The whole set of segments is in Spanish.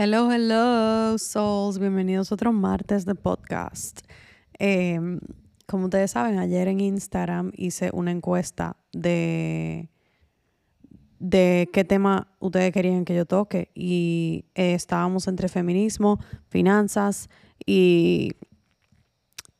Hello, hello, souls. Bienvenidos a otro martes de podcast. Em, como ustedes saben, ayer en Instagram hice una encuesta de, de qué tema ustedes querían que yo toque y eh, estábamos entre feminismo, finanzas y,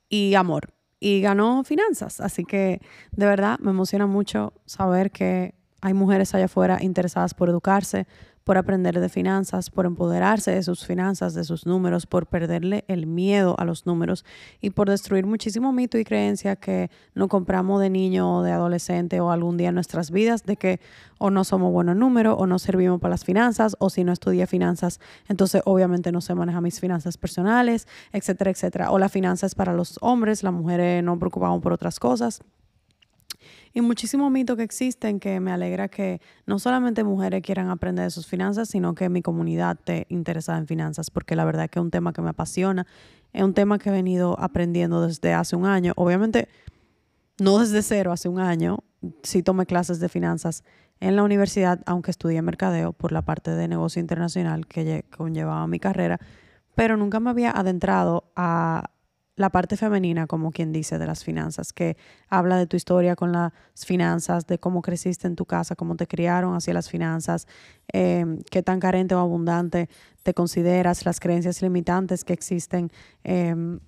y amor. Y ganó finanzas. Así que de verdad me emociona mucho saber que hay mujeres allá afuera interesadas por educarse, por aprender de finanzas, por empoderarse de sus finanzas, de sus números, por perderle el miedo a los números y por destruir muchísimo mito y creencia que no compramos de niño o de adolescente o algún día en nuestras vidas de que o no somos buenos números o no servimos para las finanzas o si no estudié finanzas, entonces obviamente no se maneja mis finanzas personales, etcétera, etcétera. O la finanza es para los hombres, las mujeres no preocupamos por otras cosas y muchísimos mitos que existen que me alegra que no solamente mujeres quieran aprender de sus finanzas, sino que mi comunidad esté interesada en finanzas, porque la verdad es que es un tema que me apasiona, es un tema que he venido aprendiendo desde hace un año, obviamente no desde cero, hace un año, sí tomé clases de finanzas en la universidad, aunque estudié mercadeo por la parte de negocio internacional que conllevaba mi carrera, pero nunca me había adentrado a la parte femenina, como quien dice, de las finanzas, que habla de tu historia con las finanzas, de cómo creciste en tu casa, cómo te criaron hacia las finanzas, eh, qué tan carente o abundante te consideras, las creencias limitantes que existen. Em,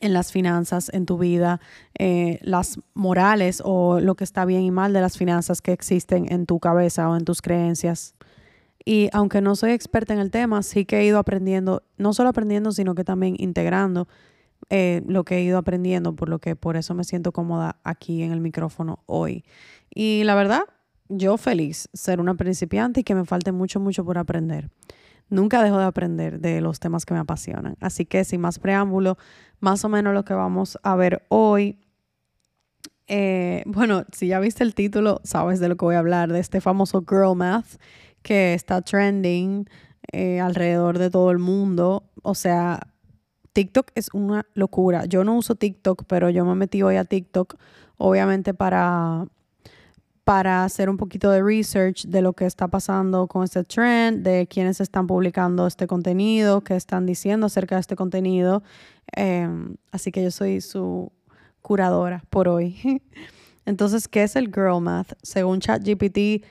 en las finanzas en tu vida, eh, las morales o lo que está bien y mal de las finanzas que existen en tu cabeza o en tus creencias. Y aunque no soy experta en el tema, sí que he ido aprendiendo, no solo aprendiendo, sino que también integrando eh, lo que he ido aprendiendo, por lo que por eso me siento cómoda aquí en el micrófono hoy. Y la verdad, yo feliz ser una principiante y que me falte mucho, mucho por aprender. Nunca dejo de aprender de los temas que me apasionan. Así que sin más preámbulo, más o menos lo que vamos a ver hoy. Eh, bueno, si ya viste el título, sabes de lo que voy a hablar, de este famoso Girl Math que está trending eh, alrededor de todo el mundo. O sea, TikTok es una locura. Yo no uso TikTok, pero yo me metí hoy a TikTok, obviamente para, para hacer un poquito de research de lo que está pasando con este trend, de quiénes están publicando este contenido, qué están diciendo acerca de este contenido. Em, así que yo soy su curadora por hoy. Entonces, ¿qué es el Girl Math? Según ChatGPT,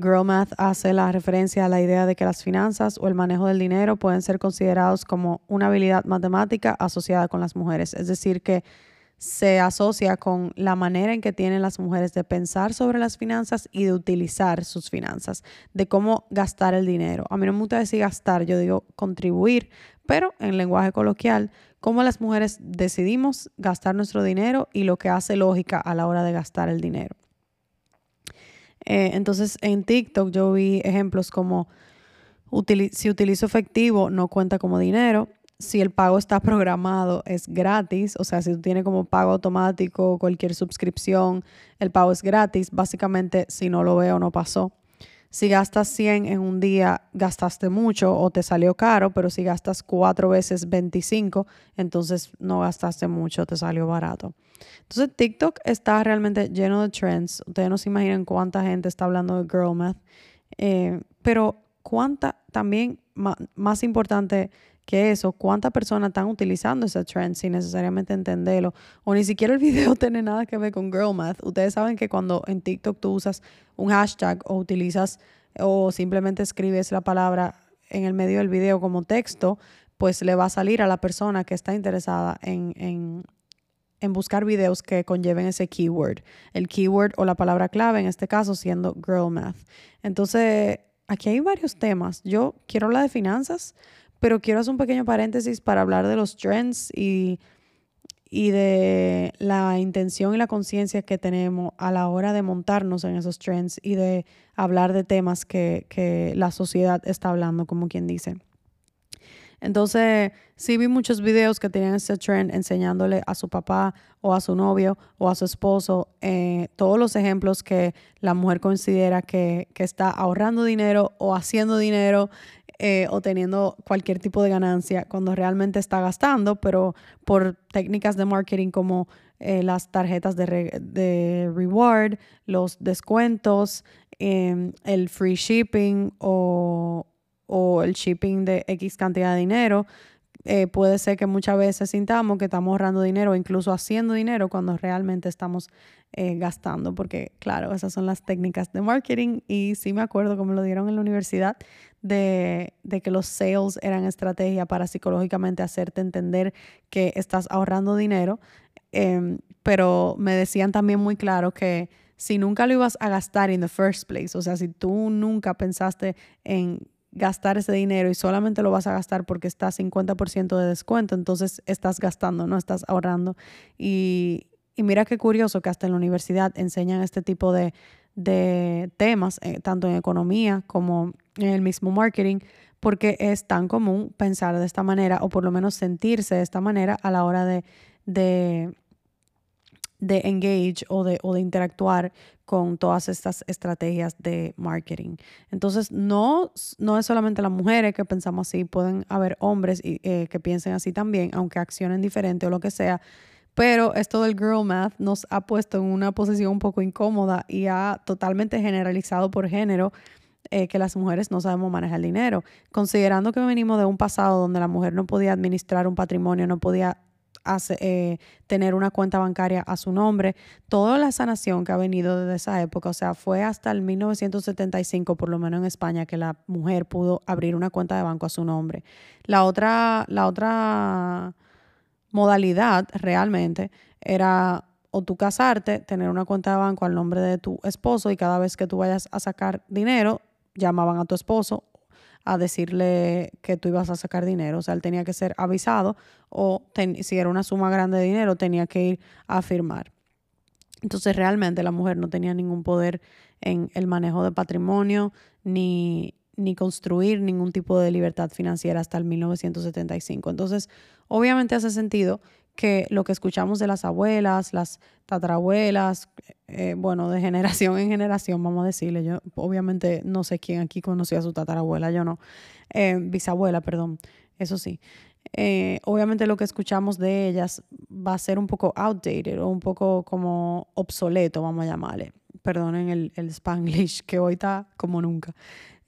Girl hace la referencia a la idea de que las finanzas o el manejo del dinero pueden ser considerados como una habilidad matemática asociada con las mujeres. Es decir, que se asocia con la manera en que tienen las mujeres de pensar sobre las finanzas y de utilizar sus finanzas, de cómo gastar el dinero. A mí no me gusta decir gastar, yo digo contribuir, pero en lenguaje coloquial, cómo las mujeres decidimos gastar nuestro dinero y lo que hace lógica a la hora de gastar el dinero. Eh, entonces en TikTok yo vi ejemplos como si utilizo efectivo no cuenta como dinero, si el pago está programado es gratis, o sea, si tú tienes como pago automático cualquier suscripción, el pago es gratis, básicamente si no lo veo no pasó. Si gastas 100 en un día, gastaste mucho o te salió caro, pero si gastas cuatro veces 25, entonces no gastaste mucho, te salió barato. Entonces TikTok está realmente lleno de trends. Ustedes no se imaginan cuánta gente está hablando de girl math. Eh, pero cuánta, también más importante que eso, cuántas personas están utilizando ese trend sin necesariamente entenderlo. O ni siquiera el video tiene nada que ver con girl math. Ustedes saben que cuando en TikTok tú usas un hashtag o utilizas o simplemente escribes la palabra en el medio del video como texto, pues le va a salir a la persona que está interesada en, en, en buscar videos que conlleven ese keyword. El keyword o la palabra clave en este caso siendo girl math. Entonces, aquí hay varios temas. Yo quiero hablar de finanzas, pero quiero hacer un pequeño paréntesis para hablar de los trends y, y de la intención y la conciencia que tenemos a la hora de montarnos en esos trends y de hablar de temas que, que la sociedad está hablando, como quien dice. Entonces, sí vi muchos videos que tenían ese trend enseñándole a su papá o a su novio o a su esposo eh, todos los ejemplos que la mujer considera que, está ahorrando dinero o haciendo dinero eh, o teniendo cualquier tipo de ganancia cuando realmente está gastando, pero por técnicas de marketing como eh, las tarjetas de, reward, los descuentos, em, el free shipping o, o el shipping de X cantidad de dinero, eh, puede ser que muchas veces sintamos que estamos ahorrando dinero o incluso haciendo dinero cuando realmente estamos eh, gastando, porque claro, esas son las técnicas de marketing y sí me acuerdo como lo dieron en la universidad de, que los sales eran estrategia para psicológicamente hacerte entender que estás ahorrando dinero, em, pero me decían también muy claro que si nunca lo ibas a gastar in the first place, o sea, si tú nunca pensaste en gastar ese dinero y solamente lo vas a gastar porque está 50% de descuento, entonces estás gastando, no estás ahorrando. Y, mira qué curioso que hasta en la universidad enseñan este tipo de, temas, eh, tanto en economía como en el mismo marketing, porque es tan común pensar de esta manera o por lo menos sentirse de esta manera a la hora de, de, de engage o de, o de interactuar con todas estas estrategias de marketing. Entonces, no, no es solamente las mujeres que pensamos así, pueden haber hombres eh, que piensen así también, aunque accionen diferente o lo que sea. Pero esto del girl math nos ha puesto en una posición un poco incómoda y ha totalmente generalizado por género eh, que las mujeres no sabemos manejar el dinero. Considerando que venimos de un pasado donde la mujer no podía administrar un patrimonio, no podía eh, tener una cuenta bancaria a su nombre. Toda la sanación que ha venido desde esa época, o sea, fue hasta el 1975, por lo menos en España, que la mujer pudo abrir una cuenta de banco a su nombre. La otra, la otra modalidad realmente era o tú casarte, tener una cuenta de banco al nombre de tu esposo y cada vez que tú vayas a sacar dinero, llamaban a tu esposo a decirle que tú ibas a sacar dinero. O sea, él tenía que ser avisado o si era una suma grande de dinero, tenía que ir a firmar. Entonces, realmente la mujer no tenía ningún poder en el manejo de patrimonio ni, ni construir ningún tipo de libertad financiera hasta el 1975. Entonces, obviamente hace sentido que lo que escuchamos de las abuelas, las tatarabuelas, eh, bueno, de generación en generación, vamos a decirle, yo obviamente no sé quién aquí conocía a su tatarabuela, yo no, eh, bisabuela, perdón, eso sí. Eh, obviamente lo que escuchamos de ellas va a ser un poco outdated o un poco como obsoleto, vamos a llamarle. Perdonen el, el spanglish, que hoy está como nunca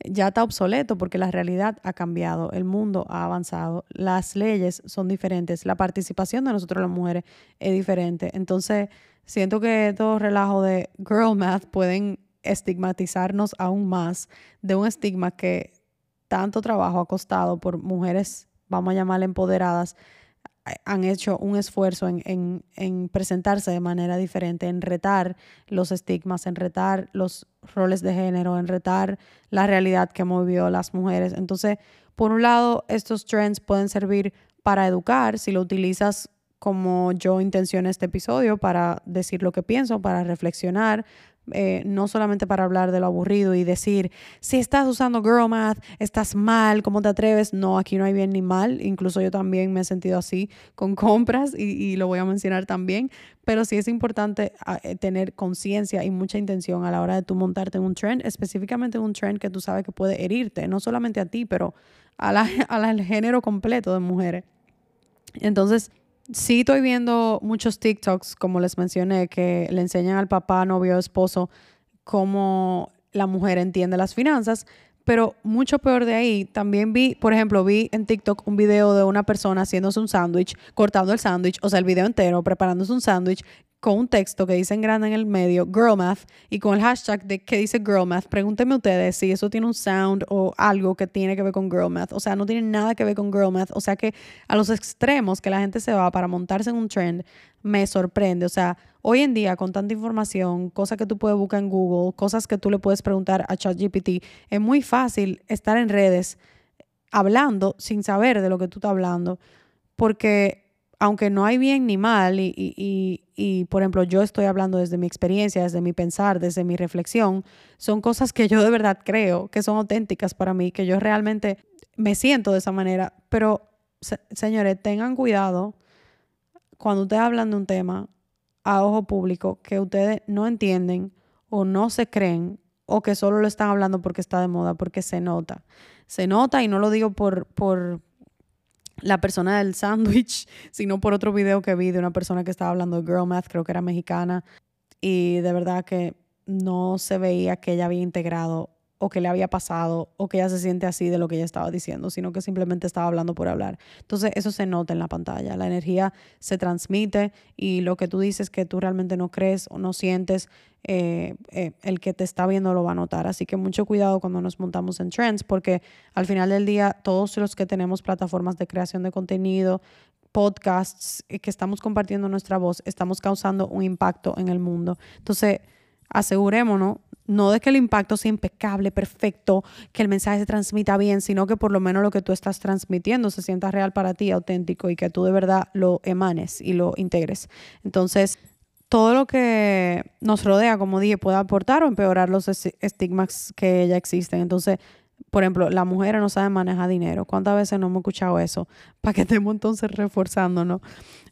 ya está obsoleto porque la realidad ha cambiado, el mundo ha avanzado, las leyes son diferentes, la participación de nosotros las mujeres es diferente. Entonces, siento que todo relajo de girl math pueden estigmatizarnos aún más de un estigma que tanto trabajo ha costado por mujeres, vamos a llamarle empoderadas, han hecho un esfuerzo en, en, presentarse de manera diferente, en retar los estigmas, en retar los roles de género, en retar la realidad que movió las mujeres. Entonces, por un lado, estos trends pueden servir para educar si lo utilizas como yo intencioné este episodio, para decir lo que pienso, para reflexionar, eh, no solamente para hablar de lo aburrido y decir, si estás usando girl math, estás mal, ¿cómo te atreves? No, aquí no hay bien ni mal, incluso yo también me he sentido así con compras y, lo voy a mencionar también, pero sí es importante ah, eh, tener conciencia y mucha intención a la hora de tú montarte en un trend, específicamente un trend que tú sabes que puede herirte, no solamente a ti, pero al género completo de mujeres. Entonces, sí estoy viendo muchos TikToks, como les mencioné, que le enseñan al papá, novio, esposo, cómo la mujer entiende las finanzas. Pero mucho peor de ahí, también vi, por ejemplo, vi en TikTok un video de una persona haciéndose un sándwich, cortando el sándwich, o sea, el video entero, preparándose un sándwich, con un texto que dice en grande en el medio, Girl Math, y con el hashtag de que dice Girl Math, pregúntenme ustedes si eso tiene un sound o algo que tiene que ver con Girl Math. O sea, no tiene nada que ver con Girl Math. O sea que a los extremos que la gente se va para montarse en un trend, me sorprende. O sea, hoy en día con tanta información, cosas que tú puedes buscar en Google, cosas que tú le puedes preguntar a ChatGPT, es muy fácil estar en redes hablando sin saber de lo que tú estás hablando. Porque aunque no hay bien ni mal, y, por ejemplo yo estoy hablando desde mi experiencia, desde mi pensar, desde mi reflexión, son cosas que yo de verdad creo que son auténticas para mí, que yo realmente me siento de esa manera. Pero, señores, tengan cuidado cuando ustedes hablan de un tema a ojo público que ustedes no entienden o no se creen o que solo lo están hablando porque está de moda, porque se nota. Se nota y no lo digo por, por, la persona del sándwich, sino por otro video que vi de una persona que estaba hablando de girl math, creo que era mexicana, y de verdad que no se veía que ella había integrado o que le había pasado o que ella se siente así de lo que ella estaba diciendo, sino que simplemente estaba hablando por hablar. Entonces eso se nota en la pantalla, la energía se transmite y lo que tú dices que tú realmente no crees o no sientes, eh, eh, el que te está viendo lo va a notar. Así que mucho cuidado cuando nos montamos en trends porque al final del día todos los que tenemos plataformas de creación de contenido, podcasts que estamos compartiendo nuestra voz, estamos causando un impacto en el mundo. Entonces, asegurémonos no de que el impacto sea impecable, perfecto, que el mensaje se transmita bien, sino que por lo menos lo que tú estás transmitiendo se sienta real para ti, auténtico y que tú de verdad lo emanes y lo integres. Entonces, todo lo que nos rodea, como dije, puede aportar o empeorar los estigmas que ya existen. Entonces, por ejemplo, la mujer no sabe manejar dinero. ¿Cuántas veces no hemos escuchado eso? Para que estemos entonces reforzándonos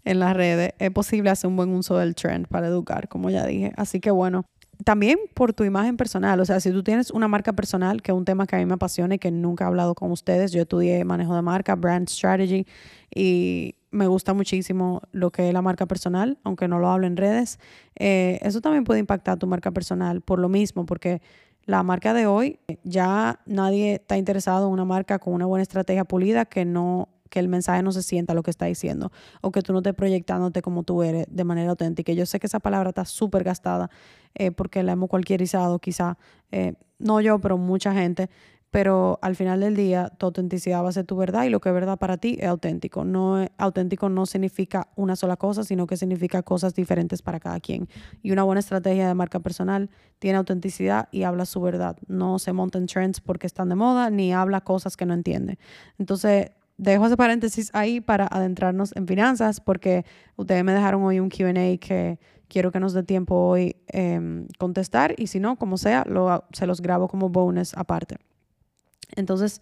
en las redes. Es posible hacer un buen uso del trend para educar, como ya dije. Así que bueno, también por tu imagen personal. O sea, si tú tienes una marca personal, que es un tema que a mí me apasiona y que nunca he hablado con ustedes, yo estudié manejo de marca, brand strategy, y me gusta muchísimo lo que es la marca personal, aunque no lo hablo en redes. Eh, eso también puede impactar tu marca personal por lo mismo, porque la marca de hoy, ya nadie está interesado en una marca con una buena estrategia pulida que no que el mensaje no se sienta lo que está diciendo o que tú no estés proyectándote como tú eres de manera auténtica. Yo sé que esa palabra está súper gastada eh, porque la hemos cualquierizado quizá, eh, no yo, pero mucha gente, pero al final del día tu autenticidad va a ser tu verdad y lo que es verdad para ti es auténtico. No auténtico no significa una sola cosa, sino que significa cosas diferentes para cada quien. Y una buena estrategia de marca personal tiene autenticidad y habla su verdad. No se monta en trends porque están de moda ni habla cosas que no entiende. Entonces, dejo ese paréntesis ahí para adentrarnos en finanzas, porque ustedes me dejaron hoy un QA que quiero que nos dé tiempo hoy eh, contestar, y si no, como sea, se los grabo como bonus aparte. Entonces,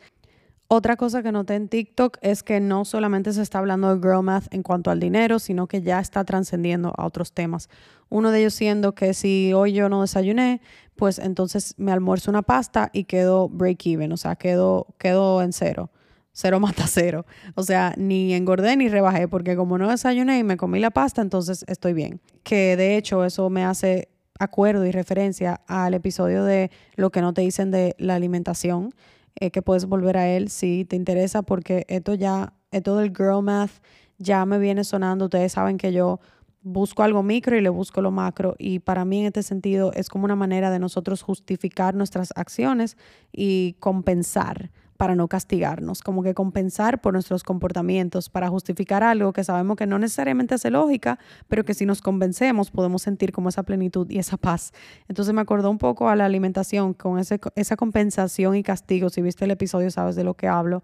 otra cosa que noté en TikTok es que no solamente se está hablando de girl math en cuanto al dinero, sino que ya está trascendiendo a otros temas. Uno de ellos siendo que si hoy yo no desayuné, pues entonces me almuerzo una pasta y quedo break even, o sea, quedo, quedo en cero cero mata cero. O sea, ni engordé ni rebajé, porque como no desayuné y me comí la pasta, entonces estoy bien. Que de hecho eso me hace acuerdo y referencia al episodio de lo que no te dicen de la alimentación, eh, que puedes volver a él si te interesa, porque esto ya, esto del girl math ya me viene sonando. Ustedes saben que yo busco algo micro y le busco lo macro. Y para mí en este sentido es como una manera de nosotros justificar nuestras acciones y compensar para no castigarnos, como que compensar por nuestros comportamientos, para justificar algo que sabemos que no necesariamente hace lógica, pero que si nos convencemos podemos sentir como esa plenitud y esa paz. Entonces me acordó un poco a la alimentación con ese, esa compensación y castigo. Si viste el episodio sabes de lo que hablo,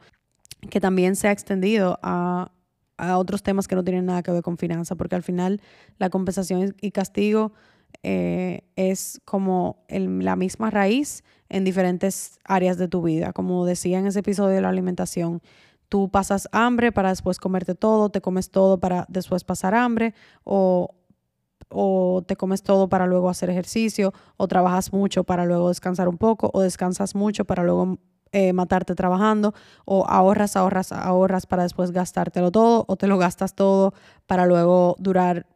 que también se ha extendido a, a otros temas que no tienen nada que ver con finanzas, porque al final la compensación y castigo eh, es como la misma raíz en diferentes áreas de tu vida. Como decía en ese episodio de la alimentación, tú pasas hambre para después comerte todo, te comes todo para después pasar hambre o, o te comes todo para luego hacer ejercicio o trabajas mucho para luego descansar un poco o descansas mucho para luego eh, matarte trabajando o ahorras, ahorras, ahorras para después gastártelo todo o te lo gastas todo para luego durar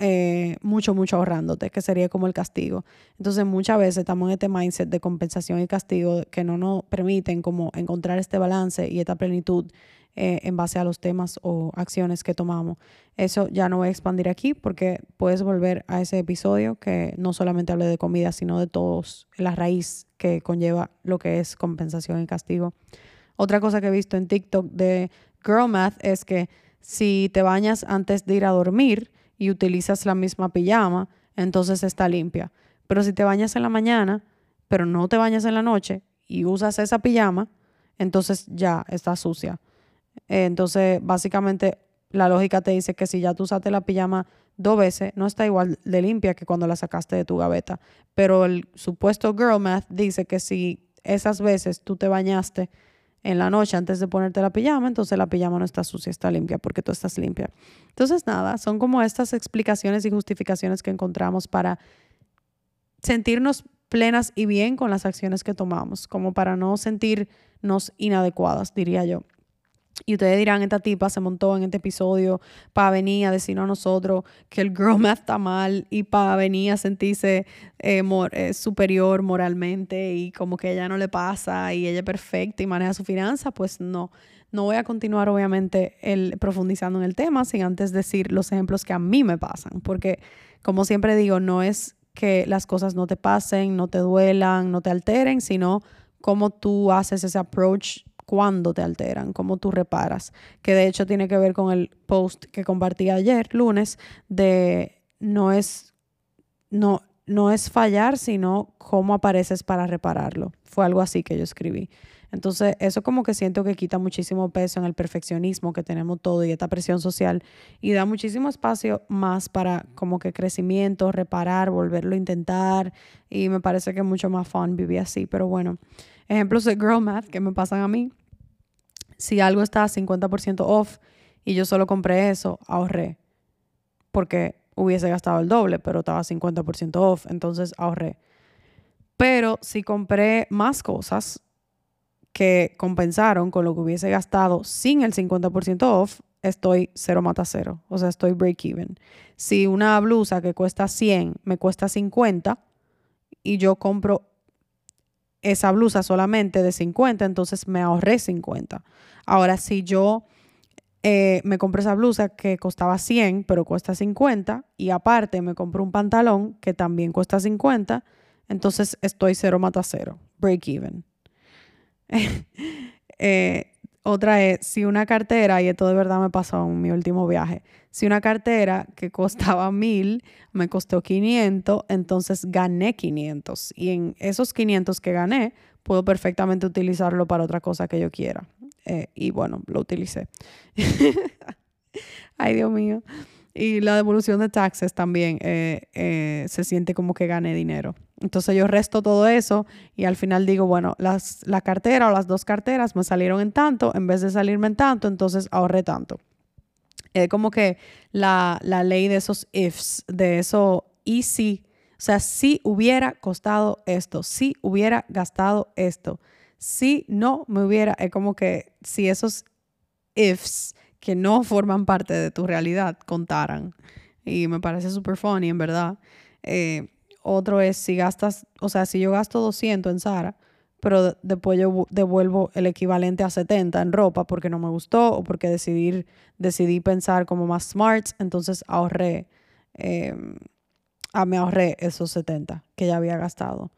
eh, mucho, mucho ahorrándote, que sería como el castigo. Entonces muchas veces estamos en este mindset de compensación y castigo que no nos permiten como encontrar este balance y esta plenitud eh, en base a los temas o acciones que tomamos. Eso ya no voy a expandir aquí porque puedes volver a ese episodio que no solamente hable de comida, sino de todos, la raíz que conlleva lo que es compensación y castigo. Otra cosa que he visto en TikTok de Girl Math es que si te bañas antes de ir a dormir, y utilizas la misma pijama, entonces está limpia. Pero si te bañas en la mañana, pero no te bañas en la noche y usas esa pijama, entonces ya está sucia. Entonces, básicamente, la lógica te dice que si ya tú usaste la pijama dos veces, no está igual de limpia que cuando la sacaste de tu gaveta. Pero el supuesto girl math dice que si esas veces tú te bañaste en la noche antes de ponerte la pijama, entonces la pijama no está sucia, está limpia porque tú estás limpia. Entonces, nada, son como estas explicaciones y justificaciones que encontramos para sentirnos plenas y bien con las acciones que tomamos, como para no sentirnos inadecuadas, diría yo. Y ustedes dirán, esta tipa se montó en este episodio para venir a decirnos a nosotros que el girl math está mal y para venir a sentirse eh, eh, superior moralmente y como que ella no le pasa y ella es perfecta y maneja su finanza. Pues no, no voy a continuar obviamente el, profundizando en el tema sin antes decir los ejemplos que a mí me pasan. Porque como siempre digo, no es que las cosas no te pasen, no te duelan, no te alteren, sino cómo tú haces ese approach cuando te alteran, cómo tú reparas, que de hecho tiene que ver con el post que compartí ayer, lunes, de no es, no, no es fallar, sino cómo apareces para repararlo. Fue algo así que yo escribí. Entonces, eso como que siento que quita muchísimo peso en el perfeccionismo que tenemos todo y esta presión social y da muchísimo espacio más para como que crecimiento, reparar, volverlo a intentar y me parece que es mucho más fun vivir así. Pero bueno, ejemplos de girl math que me pasan a mí si algo está 50% off y yo solo compré eso, ahorré. Porque hubiese gastado el doble, pero estaba 50% off, entonces ahorré. Pero si compré más cosas que compensaron con lo que hubiese gastado sin el 50% off, estoy cero mata cero. O sea, estoy break even. Si una blusa que cuesta 100 me cuesta 50 y yo compro esa blusa solamente de 50, entonces me ahorré 50. Ahora, si yo eh, me compré esa blusa que costaba 100, pero cuesta 50, y aparte me compré un pantalón que también cuesta 50, entonces estoy cero mata cero, break even. Eh, otra es, si una cartera, y esto de verdad me pasó en mi último viaje, si una cartera que costaba mil me costó 500, entonces gané 500. Y en esos 500 que gané, puedo perfectamente utilizarlo para otra cosa que yo quiera. Eh, y bueno, lo utilicé. Ay, Dios mío. Y la devolución de taxes también eh, eh, se siente como que gane dinero. Entonces yo resto todo eso y al final digo, bueno, las, la cartera o las dos carteras me salieron en tanto, en vez de salirme en tanto, entonces ahorré tanto. Es como que la, la ley de esos ifs, de eso y si, o sea, si hubiera costado esto, si hubiera gastado esto, si no me hubiera, es como que si esos ifs que no forman parte de tu realidad contaran. Y me parece súper funny, en verdad. Eh, otro es si gastas, o sea, si yo gasto 200 en Sara, pero después yo devuelvo el equivalente a 70 en ropa porque no me gustó o porque decidí, decidí pensar como más smart, entonces ahorré, eh, me ahorré esos 70 que ya había gastado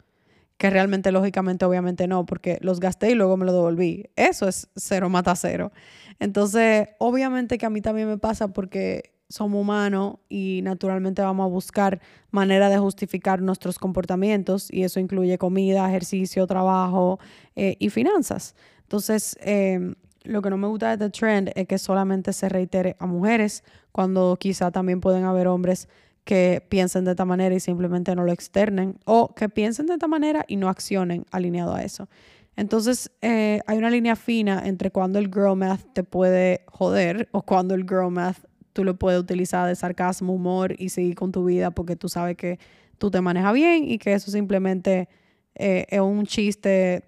que realmente lógicamente obviamente no, porque los gasté y luego me lo devolví. Eso es cero mata cero. Entonces, obviamente que a mí también me pasa porque somos humanos y naturalmente vamos a buscar manera de justificar nuestros comportamientos y eso incluye comida, ejercicio, trabajo eh, y finanzas. Entonces, em, lo que no me gusta de The Trend es que solamente se reitere a mujeres cuando quizá también pueden haber hombres que piensen de esta manera y simplemente no lo externen, o que piensen de esta manera y no accionen alineado a eso. Entonces, eh, hay una línea fina entre cuando el girl math te puede joder o cuando el girl math tú lo puedes utilizar de sarcasmo, humor y seguir con tu vida porque tú sabes que tú te manejas bien y que eso simplemente eh, es un chiste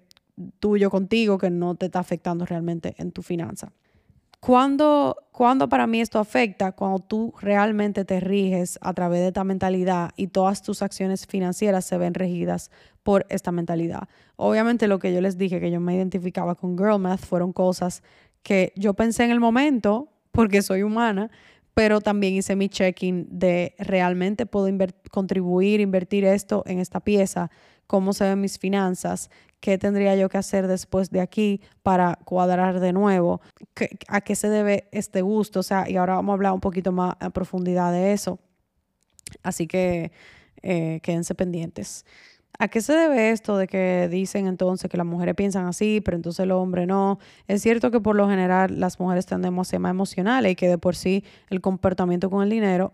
tuyo contigo que no te está afectando realmente en tu finanza. ¿Cuándo, para mí esto afecta? Cuando tú realmente te riges a través de esta mentalidad y todas tus acciones financieras se ven regidas por esta mentalidad. Obviamente lo que yo les dije, que yo me identificaba con Girl Math, fueron cosas que yo pensé en el momento, porque soy humana, pero también hice mi checking de realmente puedo contribuir, invertir esto en esta pieza, cómo se ven mis finanzas, qué tendría yo que hacer después de aquí para cuadrar de nuevo, a qué se debe este gusto, o sea, y ahora vamos a hablar un poquito más a profundidad de eso. Así que eh, quédense pendientes. ¿A qué se debe esto de que dicen entonces que las mujeres piensan así, pero entonces el hombre no? Es cierto que por lo general las mujeres tendemos a ser más emocionales y que de por sí el comportamiento con el dinero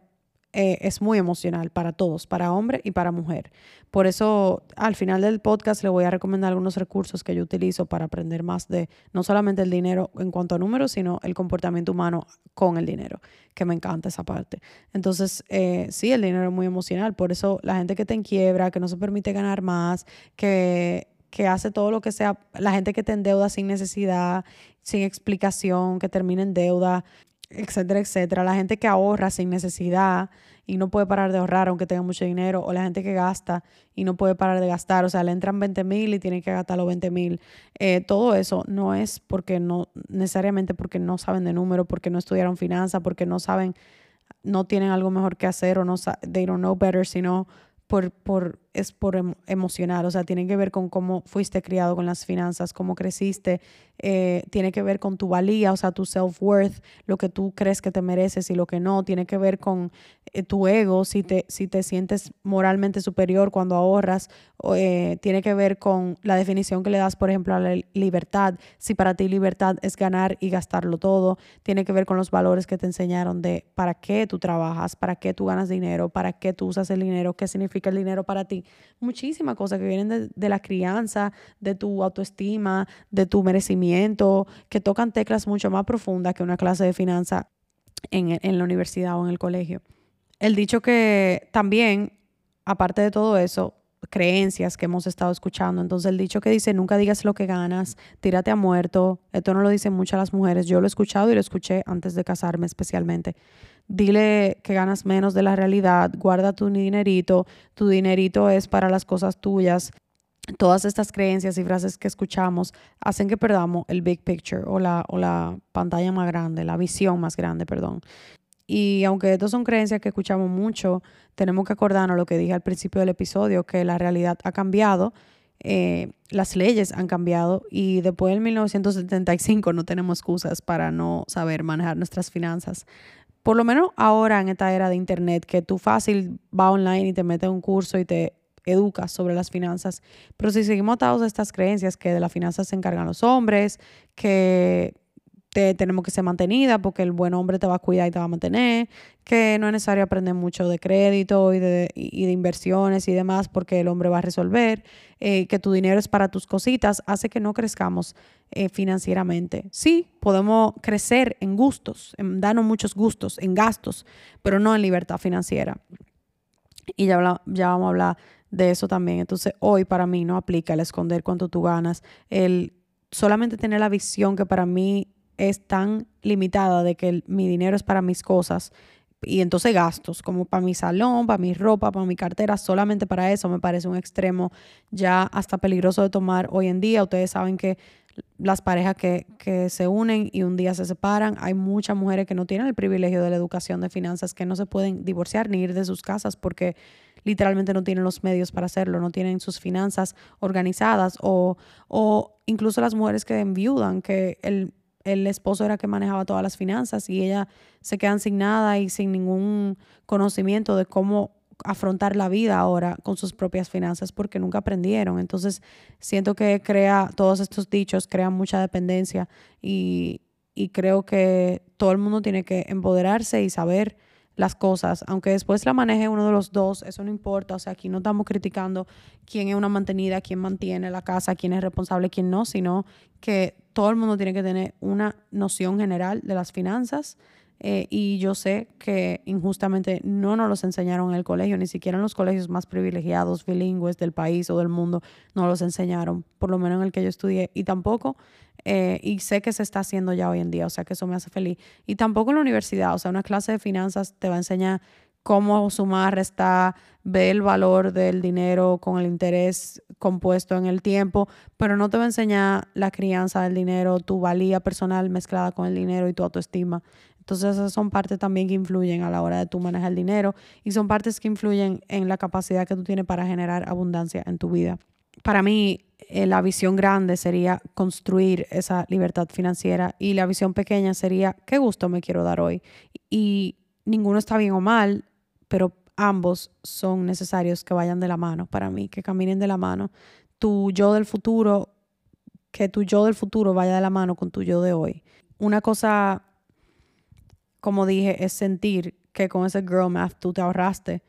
eh, es muy emocional para todos, para hombre y para mujer. Por eso al final del podcast le voy a recomendar algunos recursos que yo utilizo para aprender más de no solamente el dinero en cuanto a números, sino el comportamiento humano con el dinero, que me encanta esa parte. Entonces, eh, sí, el dinero es muy emocional, por eso la gente que te quiebra, que no se permite ganar más, que que hace todo lo que sea, la gente que te endeuda sin necesidad, sin explicación, que termina en deuda, etcétera, etcétera. La gente que ahorra sin necesidad y no puede parar de ahorrar aunque tenga mucho dinero, o la gente que gasta y no puede parar de gastar, o sea, le entran 20 mil y tiene que gastar los 20 mil. Eh, todo eso no es porque no, necesariamente porque no saben de número, porque no estudiaron finanzas, porque no saben, no tienen algo mejor que hacer o no, they don't know better, sino por, por es por emocional, o sea, tiene que ver con cómo fuiste criado con las finanzas, cómo creciste, eh, tiene que ver con tu valía, o sea, tu self-worth, lo que tú crees que te mereces y lo que no, tiene que ver con tu ego, si te, si te sientes moralmente superior cuando ahorras, eh, tiene que ver con la definición que le das, por ejemplo, a la libertad, si para ti libertad es ganar y gastarlo todo, tiene que ver con los valores que te enseñaron de para qué tú trabajas, para qué tú ganas dinero, para qué tú usas el dinero, qué significa el dinero para ti muchísimas cosas que vienen de, la crianza, de tu autoestima, de tu merecimiento, que tocan teclas mucho más profundas que una clase de finanzas en, en la universidad o en el colegio. El dicho que también, aparte de todo eso, creencias que hemos estado escuchando. Entonces el dicho que dice, nunca digas lo que ganas, tírate a muerto, esto no lo dicen muchas las mujeres, yo lo he escuchado y lo escuché antes de casarme especialmente dile que ganas menos de la realidad, guarda tu dinerito, tu dinerito es para las cosas tuyas. Todas estas creencias y frases que escuchamos hacen que perdamos el big picture o la, o la pantalla más grande, la visión más grande, perdón. Y aunque estas son creencias que escuchamos mucho, tenemos que acordarnos lo que dije al principio del episodio, que la realidad ha cambiado, eh, las leyes han cambiado y después del 1975 no tenemos excusas para no saber manejar nuestras finanzas por lo menos ahora en esta era de internet, que tú fácil vas online y te metes un curso y te educas sobre las finanzas. Pero si seguimos atados a estas creencias que de las finanzas se encargan los hombres, que tenemos que ser mantenida porque el buen hombre te va a cuidar y te va a mantener, que no es necesario aprender mucho de crédito y de, y de inversiones y demás porque el hombre va a resolver, eh, que tu dinero es para tus cositas, hace que no crezcamos eh, financieramente. Sí, podemos crecer en gustos, en darnos muchos gustos, en gastos, pero no en libertad financiera. Y ya, ya vamos a hablar de eso también. Entonces, hoy para mí no aplica el esconder cuánto tú ganas, el solamente tener la visión que para mí es tan limitada de que mi dinero es para mis cosas y entonces gastos, como para mi salón, para mi ropa, para mi cartera, solamente para eso me parece un extremo ya hasta peligroso de tomar hoy en día. Ustedes saben que las parejas que, que, se unen y un día se separan, hay muchas mujeres que no tienen el privilegio de la educación de finanzas, que no se pueden divorciar ni ir de sus casas porque literalmente no tienen los medios para hacerlo, no tienen sus finanzas organizadas o, o incluso las mujeres que enviudan, que el el esposo era que manejaba todas las finanzas y ella se queda sin nada y sin ningún conocimiento de cómo afrontar la vida ahora con sus propias finanzas porque nunca aprendieron. Entonces siento que crea, todos estos dichos crean mucha dependencia y, y creo que todo el mundo tiene que empoderarse y saber las cosas, aunque después la maneje uno de los dos, eso no importa, o sea, aquí no estamos criticando quién es una mantenida, quién mantiene la casa, quién es responsable, quién no, sino que todo el mundo tiene que tener una noción general de las finanzas eh, y yo sé que injustamente no nos los enseñaron en el colegio, ni siquiera en los colegios más privilegiados, bilingües del país o del mundo, no los enseñaron, por lo menos en el que yo estudié, y tampoco, eh, y sé que se está haciendo ya hoy en día, o sea que eso me hace feliz, y tampoco en la universidad, o sea, una clase de finanzas te va a enseñar cómo sumar, restar, ver el valor del dinero con el interés compuesto en el tiempo, pero no te va a enseñar la crianza del dinero, tu valía personal mezclada con el dinero y tu autoestima. Entonces esas son partes también que influyen a la hora de tú manejar el dinero y son partes que influyen en la capacidad que tú tienes para generar abundancia en tu vida. Para mí, eh, la visión grande sería construir esa libertad financiera y la visión pequeña sería qué gusto me quiero dar hoy. Y ninguno está bien o mal, pero ambos son necesarios que vayan de la mano para mí, que caminen de la mano. Tu yo del futuro, que tu yo del futuro vaya de la mano con tu yo de hoy. Una cosa como dije, es sentir que con ese girl math tú te ahorraste,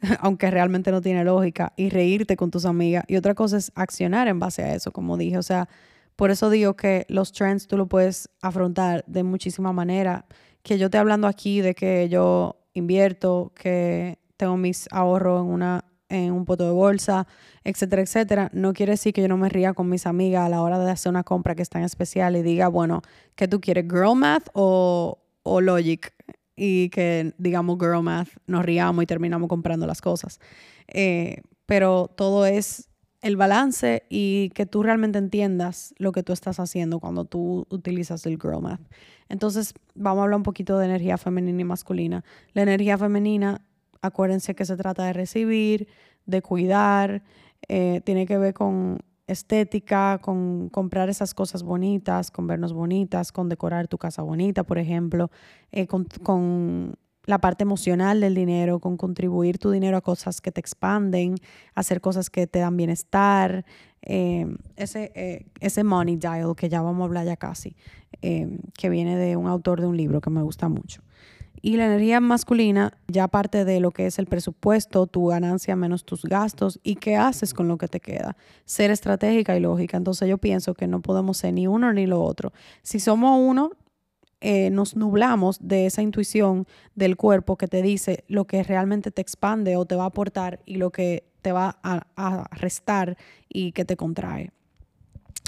aunque realmente no tiene lógica, y reírte con tus amigas. Y otra cosa es accionar en base a eso, como dije. O sea, por eso digo que los trends tú lo puedes afrontar de muchísima manera. Que yo te hablando aquí de que yo invierto, que tengo mis ahorros en una en un poto de bolsa, etcétera, etcétera, no quiere decir que yo no me ría con mis amigas a la hora de hacer una compra que está en especial y diga, bueno, ¿qué tú quieres, girl math o, o logic? Y que digamos girl math, nos riamos y terminamos comprando las cosas. Eh, pero todo es el balance y que tú realmente entiendas lo que tú estás haciendo cuando tú utilizas el girl math. Entonces, vamos a hablar un poquito de energía femenina y masculina. La energía femenina, acuérdense que se trata de recibir, de cuidar, eh, tiene que ver con estética, con comprar esas cosas bonitas, con vernos bonitas, con decorar tu casa bonita, por ejemplo, eh, con, con la parte emocional del dinero, con contribuir tu dinero a cosas que te expanden, hacer cosas que te dan bienestar, em, ese, eh, ese money dial que ya vamos a hablar ya casi, em, que viene de un autor de un libro que me gusta mucho. Y la energía masculina, ya parte de lo que es el presupuesto, tu ganancia menos tus gastos y qué haces con lo que te queda. Ser estratégica y lógica. Entonces yo pienso que no podemos ser ni uno ni lo otro. Si somos uno, eh, nos nublamos de esa intuición del cuerpo que te dice lo que realmente te expande o te va a aportar y lo que te va a, a restar y que te contrae.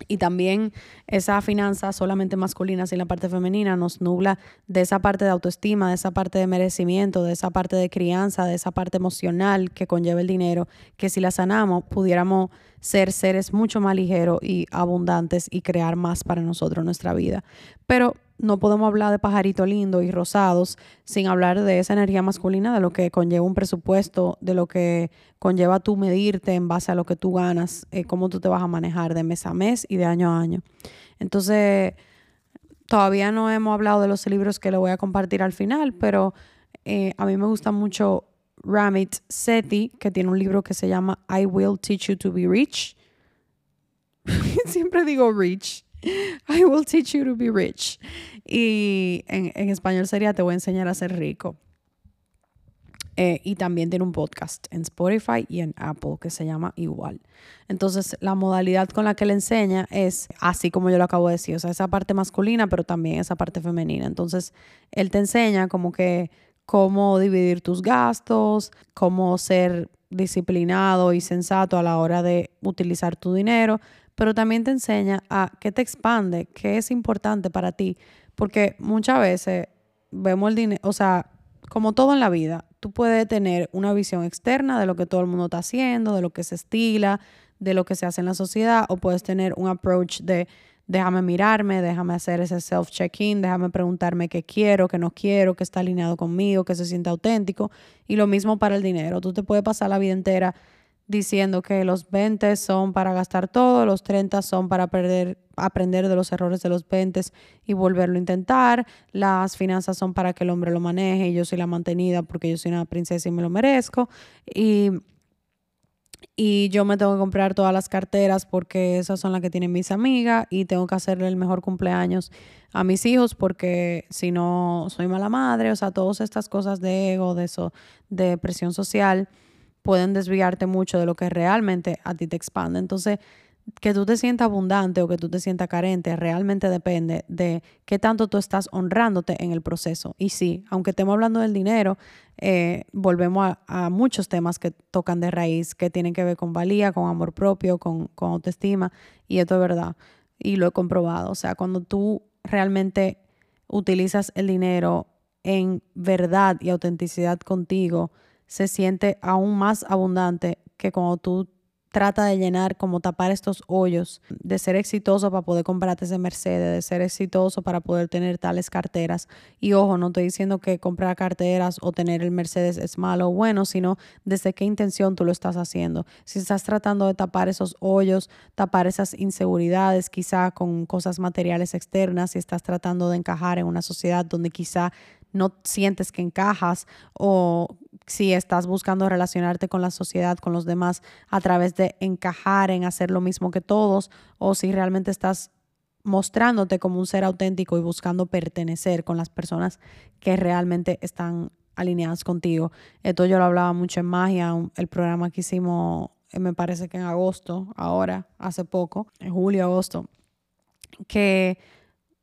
Y también esa finanza solamente masculina sin la parte femenina nos nubla de esa parte de autoestima, de esa parte de merecimiento, de esa parte de crianza, de esa parte emocional que conlleva el dinero, que si la sanamos pudiéramos ser seres mucho más ligeros y abundantes y crear más para nosotros nuestra vida. Pero no podemos hablar de pajaritos lindos y rosados sin hablar de esa energía masculina, de lo que conlleva un presupuesto, de lo que conlleva tú medirte en base a lo que tú ganas, eh, cómo tú te vas a manejar de mes a mes y de año a año. Entonces, todavía no hemos hablado de los libros que le voy a compartir al final, pero eh, a mí me gusta mucho Ramit Sethi, que tiene un libro que se llama I Will Teach You to Be Rich. Siempre digo rich I will teach you to be rich. Y en, español sería Te voy a enseñar a ser rico. Eh, y también tiene un podcast en Spotify y en Apple que se llama igual. Entonces, la modalidad con la que le enseña es así como yo lo acabo de decir, o sea, esa parte masculina, pero también esa parte femenina. Entonces, él te enseña como que cómo dividir tus gastos, cómo ser disciplinado y sensato a la hora de utilizar tu dinero, pero también te enseña a qué te expande, qué es importante para ti, porque muchas veces vemos el dinero, o sea, como todo en la vida, tú puedes tener una visión externa de lo que todo el mundo está haciendo, de lo que se estila, de lo que se hace en la sociedad, o puedes tener un approach de déjame mirarme, déjame hacer ese self-check-in, déjame preguntarme qué quiero, qué no quiero, qué está alineado conmigo, qué se siente auténtico. Y lo mismo para el dinero. Tú te puedes pasar la vida entera diciendo que los 20 son para gastar todo, los 30 son para perder, aprender de los errores de los 20 y volverlo a intentar, las finanzas son para que el hombre lo maneje y yo soy la mantenida porque yo soy una princesa y me lo merezco. Y, y yo me tengo que comprar todas las carteras porque esas son las que tienen mis amigas y tengo que hacerle el mejor cumpleaños a mis hijos porque si no soy mala madre, o sea, todas estas cosas de ego, de eso, de presión social pueden desviarte mucho de lo que realmente a ti te expande. Entonces, que tú te sientas abundante o que tú te sientas carente realmente depende de qué tanto tú estás honrándote en el proceso. Y sí, aunque estemos hablando del dinero, eh, volvemos a, muchos temas que tocan de raíz, que tienen que ver con valía, con amor propio, con, con autoestima. Y esto es verdad. Y lo he comprobado. O sea, cuando tú realmente utilizas el dinero en verdad y autenticidad contigo, se siente aún más abundante que cuando tú trata de llenar, como tapar estos hoyos, de ser exitoso para poder comprarte ese Mercedes, de ser exitoso para poder tener tales carteras. Y ojo, no estoy diciendo que comprar carteras o tener el Mercedes es malo o bueno, sino desde qué intención tú lo estás haciendo. Si estás tratando de tapar esos hoyos, tapar esas inseguridades, quizá con cosas materiales externas, si estás tratando de encajar en una sociedad donde quizá no sientes que encajas o si estás buscando relacionarte con la sociedad, con los demás, a través de encajar en hacer lo mismo que todos, o si realmente estás mostrándote como un ser auténtico y buscando pertenecer con las personas que realmente están alineadas contigo. Esto yo lo hablaba mucho en Magia, el programa que hicimos, eh, me parece que en agosto, ahora, hace poco, en julio, agosto, que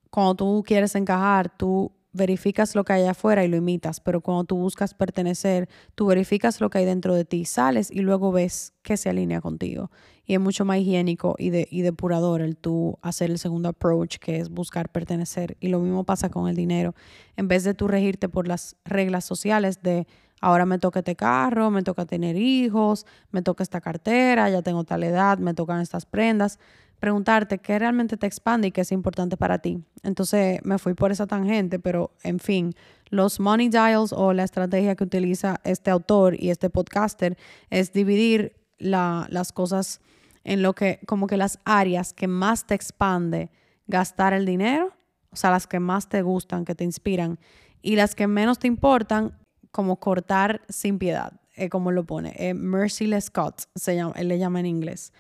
cuando tú quieres encajar, tú verificas lo que hay afuera y lo imitas, pero cuando tú buscas pertenecer, tú verificas lo que hay dentro de ti, sales y luego ves que se alinea contigo. Y es mucho más higiénico y, de, y depurador el tú hacer el segundo approach, que es buscar pertenecer. Y lo mismo pasa con el dinero. En vez de tú regirte por las reglas sociales de ahora me toca este carro, me toca tener hijos, me toca esta cartera, ya tengo tal edad, me tocan estas prendas, preguntarte qué realmente te expande y qué es importante para ti. Entonces me fui por esa tangente, pero en fin, los money dials o la estrategia que utiliza este autor y este podcaster es dividir las cosas en lo que, como que las áreas que más te expande gastar el dinero, o sea, las que más te gustan, que te inspiran, y las que menos te importan, como cortar sin piedad, eh, como lo pone, eh, merciless cuts, se llama, él le llama en inglés.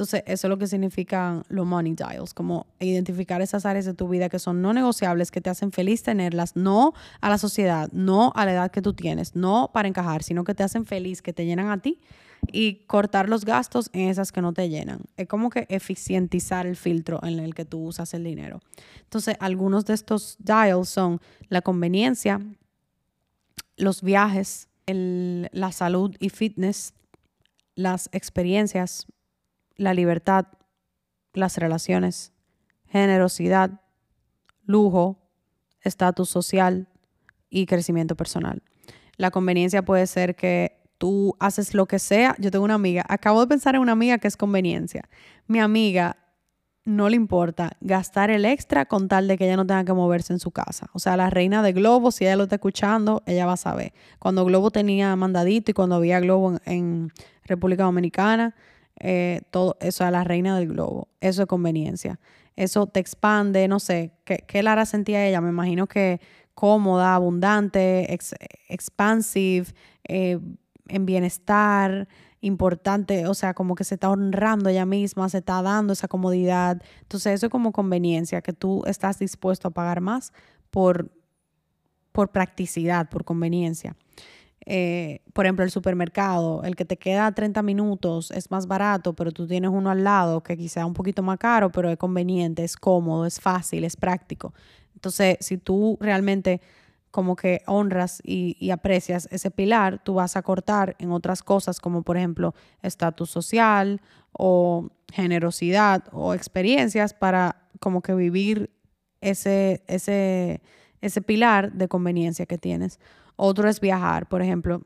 Entonces, eso es lo que significan los money dials, como identificar esas áreas de tu vida que son no negociables, que te hacen feliz tenerlas, no a la sociedad, no a la edad que tú tienes, no para encajar, sino que te hacen feliz, que te llenan a ti y cortar los gastos en esas que no te llenan. Es como que eficientizar el filtro en el que tú usas el dinero. Entonces, algunos de estos dials son la conveniencia, los viajes, la salud y fitness, las experiencias, la libertad, las relaciones, generosidad, lujo, estatus social y crecimiento personal. La conveniencia puede ser que tú haces lo que sea. Yo tengo una amiga, acabo de pensar en una amiga que es conveniencia. Mi amiga no le importa gastar el extra con tal de que ella no tenga que moverse en su casa. O sea, la reina de Globo, si ella lo está escuchando, ella va a saber. Cuando Globo tenía mandadito y cuando había Globo en República Dominicana, eh, todo eso a la reina del globo. Eso es conveniencia. Eso te expande, no sé, ¿qué, qué Lara sentía ella? Me imagino que cómoda, abundante, expansive, eh, en bienestar, importante, o sea, como que se está honrando ella misma, se está dando esa comodidad. Entonces eso es como conveniencia, que tú estás dispuesto a pagar más por, por practicidad, por conveniencia. Eh, por ejemplo, el supermercado, el que te queda 30 minutos es más barato, pero tú tienes uno al lado que quizá un poquito más caro, pero es conveniente, es cómodo, es fácil, es práctico. Entonces, si tú realmente como que honras y, y aprecias ese pilar, tú vas a cortar en otras cosas como por ejemplo estatus social o generosidad o experiencias para como que vivir ese, ese, ese pilar de conveniencia que tienes. Otro es viajar, por ejemplo.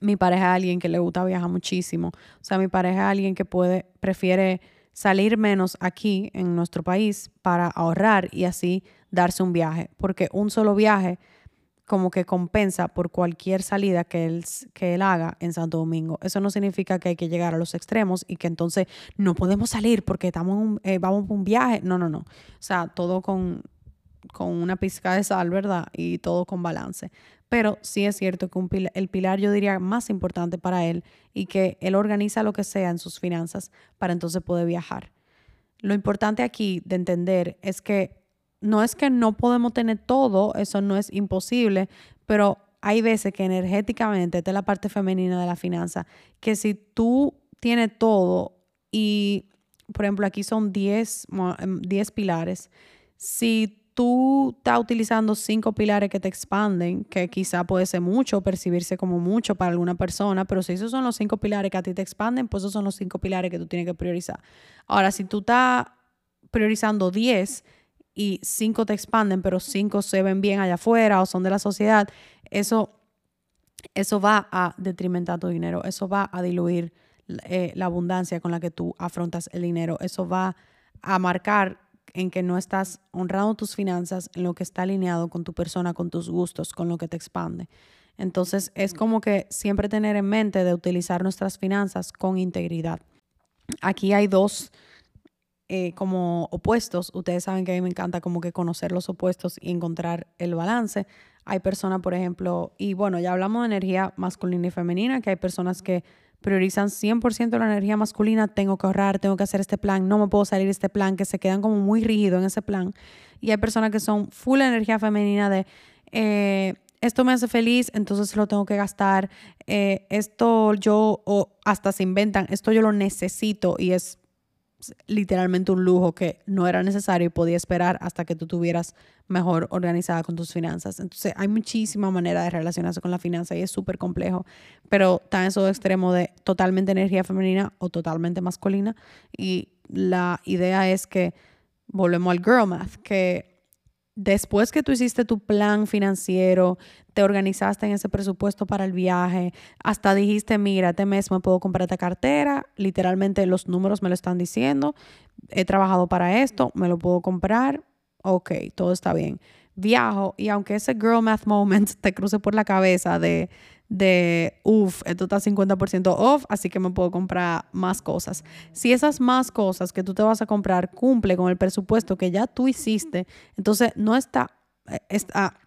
Mi pareja es alguien que le gusta viajar muchísimo. O sea, mi pareja es alguien que puede, prefiere salir menos aquí en nuestro país para ahorrar y así darse un viaje. Porque un solo viaje como que compensa por cualquier salida que él, que él haga en Santo Domingo. Eso no significa que hay que llegar a los extremos y que entonces no podemos salir porque estamos eh, vamos a un viaje. No, no, no. O sea, todo con, con una pizca de sal, ¿verdad? Y todo con balance. Pero sí es cierto que el pilar yo diría más importante para él y que él organiza lo que sea en sus finanzas para entonces poder viajar. Lo importante aquí de entender es que no es que no podemos tener todo, eso no es imposible, pero hay veces que energéticamente, esta es la parte femenina de la finanza, que si tú tienes todo y, por ejemplo, aquí son 10, 10 pilares, si tú estás utilizando cinco pilares que te expanden, que quizá puede ser mucho, percibirse como mucho para alguna persona, pero si esos son los cinco pilares que a ti te expanden, pues esos son los cinco pilares que tú tienes que priorizar. Ahora, si tú estás priorizando 10 y cinco te expanden, pero cinco se ven bien allá afuera o son de la sociedad, eso, eso va a detrimentar tu dinero, eso va a diluir eh, la abundancia con la que tú afrontas el dinero, eso va a marcar en que no estás honrando tus finanzas, en lo que está alineado con tu persona, con tus gustos, con lo que te expande. Entonces es como que siempre tener en mente de utilizar nuestras finanzas con integridad. Aquí hay dos eh, como opuestos. Ustedes saben que a mí me encanta como que conocer los opuestos y encontrar el balance. Hay personas, por ejemplo, y bueno, ya hablamos de energía masculina y femenina, que hay personas que priorizan 100% la energía masculina, tengo que ahorrar, tengo que hacer este plan, no me puedo salir de este plan, que se quedan como muy rígidos en ese plan. Y hay personas que son full energía femenina de, eh, esto me hace feliz, entonces lo tengo que gastar, eh, esto yo, o hasta se inventan, esto yo lo necesito y es literalmente un lujo que no era necesario y podía esperar hasta que tú tuvieras mejor organizada con tus finanzas. Entonces hay muchísima manera de relacionarse con la finanza y es súper complejo, pero está en eso extremo de totalmente energía femenina o totalmente masculina y la idea es que volvemos al girl math, que después que tú hiciste tu plan financiero, te organizaste en ese presupuesto para el viaje, hasta dijiste, mira, este mes me puedo comprar esta cartera, literalmente los números me lo están diciendo, he trabajado para esto, me lo puedo comprar, ok, todo está bien. Viajo y aunque ese girl math moment te cruce por la cabeza de de, uff, esto está 50% off, así que me puedo comprar más cosas. Si esas más cosas que tú te vas a comprar cumple con el presupuesto que ya tú hiciste, entonces no está, eh, está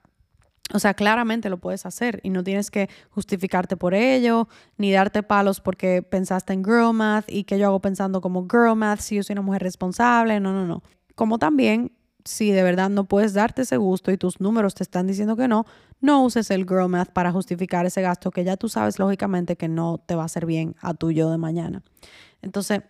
o sea, claramente lo puedes hacer y no tienes que justificarte por ello, ni darte palos porque pensaste en girl math y que yo hago pensando como girl math si yo soy una mujer responsable. No, no, no. Como también si de verdad no puedes darte ese gusto y tus números te están diciendo que no, no uses el girl math para justificar ese gasto que ya tú sabes lógicamente que no te va a hacer bien a tu yo de mañana. Entonces,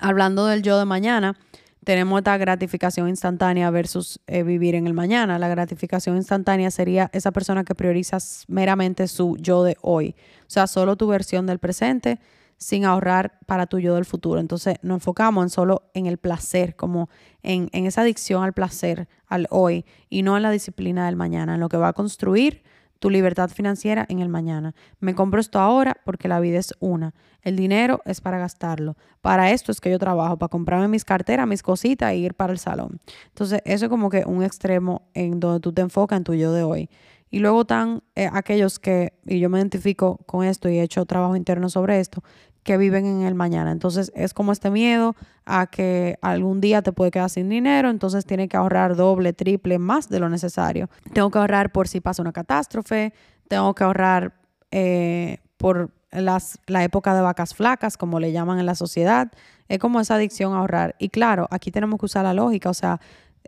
hablando del yo de mañana, tenemos esta gratificación instantánea versus eh, vivir en el mañana. La gratificación instantánea sería esa persona que prioriza meramente su yo de hoy, o sea, solo tu versión del presente sin ahorrar para tu yo del futuro. Entonces nos enfocamos en solo en el placer, como en, en, esa adicción al placer, al hoy, y no en la disciplina del mañana, en lo que va a construir tu libertad financiera en el mañana. Me compro esto ahora porque la vida es una. El dinero es para gastarlo. Para esto es que yo trabajo, para comprarme mis carteras, mis cositas e ir para el salón. Entonces, eso es como que un extremo en donde tú te enfocas en tu yo de hoy. Y luego están eh, aquellos que, y yo me identifico con esto y he hecho trabajo interno sobre esto, que viven en el mañana. Entonces es como este miedo a que algún día te puede quedar sin dinero, entonces tiene que ahorrar doble, triple, más de lo necesario. Tengo que ahorrar por si pasa una catástrofe, tengo que ahorrar eh, por las, la época de vacas flacas, como le llaman en la sociedad. Es como esa adicción a ahorrar. Y claro, aquí tenemos que usar la lógica, o sea,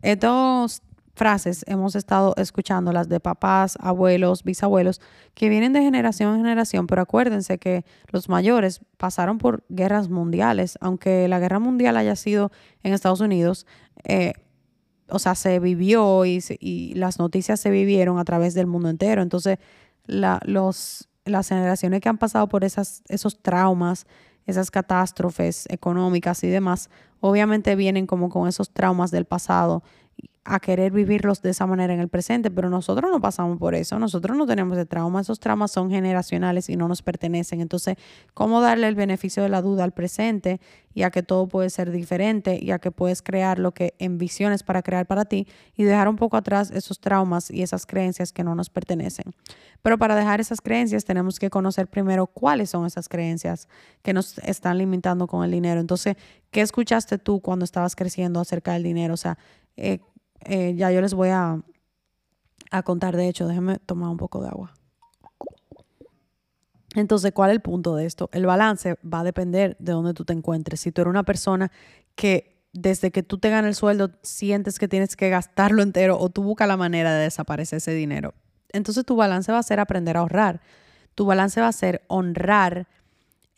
estos frases hemos estado escuchando, las de papás, abuelos, bisabuelos, que vienen de generación en generación, pero acuérdense que los mayores pasaron por guerras mundiales, aunque la guerra mundial haya sido en Estados Unidos, eh, o sea, se vivió y, y, las noticias se vivieron a través del mundo entero. Entonces, la, los, las generaciones que han pasado por esas, esos traumas, esas catástrofes económicas y demás, obviamente vienen como con esos traumas del pasado a querer vivirlos de esa manera en el presente, pero nosotros no pasamos por eso, nosotros no tenemos de trauma, esos traumas son generacionales y no nos pertenecen. Entonces, ¿cómo darle el beneficio de la duda al presente y a que todo puede ser diferente y a que puedes crear lo que envisiones para crear para ti y dejar un poco atrás esos traumas y esas creencias que no nos pertenecen? Pero para dejar esas creencias tenemos que conocer primero cuáles son esas creencias que nos están limitando con el dinero. Entonces, ¿qué escuchaste tú cuando estabas creciendo acerca del dinero? O sea, eh, eh, ya yo les voy a, a contar, de hecho, déjenme tomar un poco de agua. Entonces, ¿cuál es el punto de esto? El balance va a depender de dónde tú te encuentres. Si tú eres una persona que desde que tú te ganas el sueldo sientes que tienes que gastarlo entero o tú buscas la manera de desaparecer ese dinero, entonces tu balance va a ser aprender a ahorrar. Tu balance va a ser honrar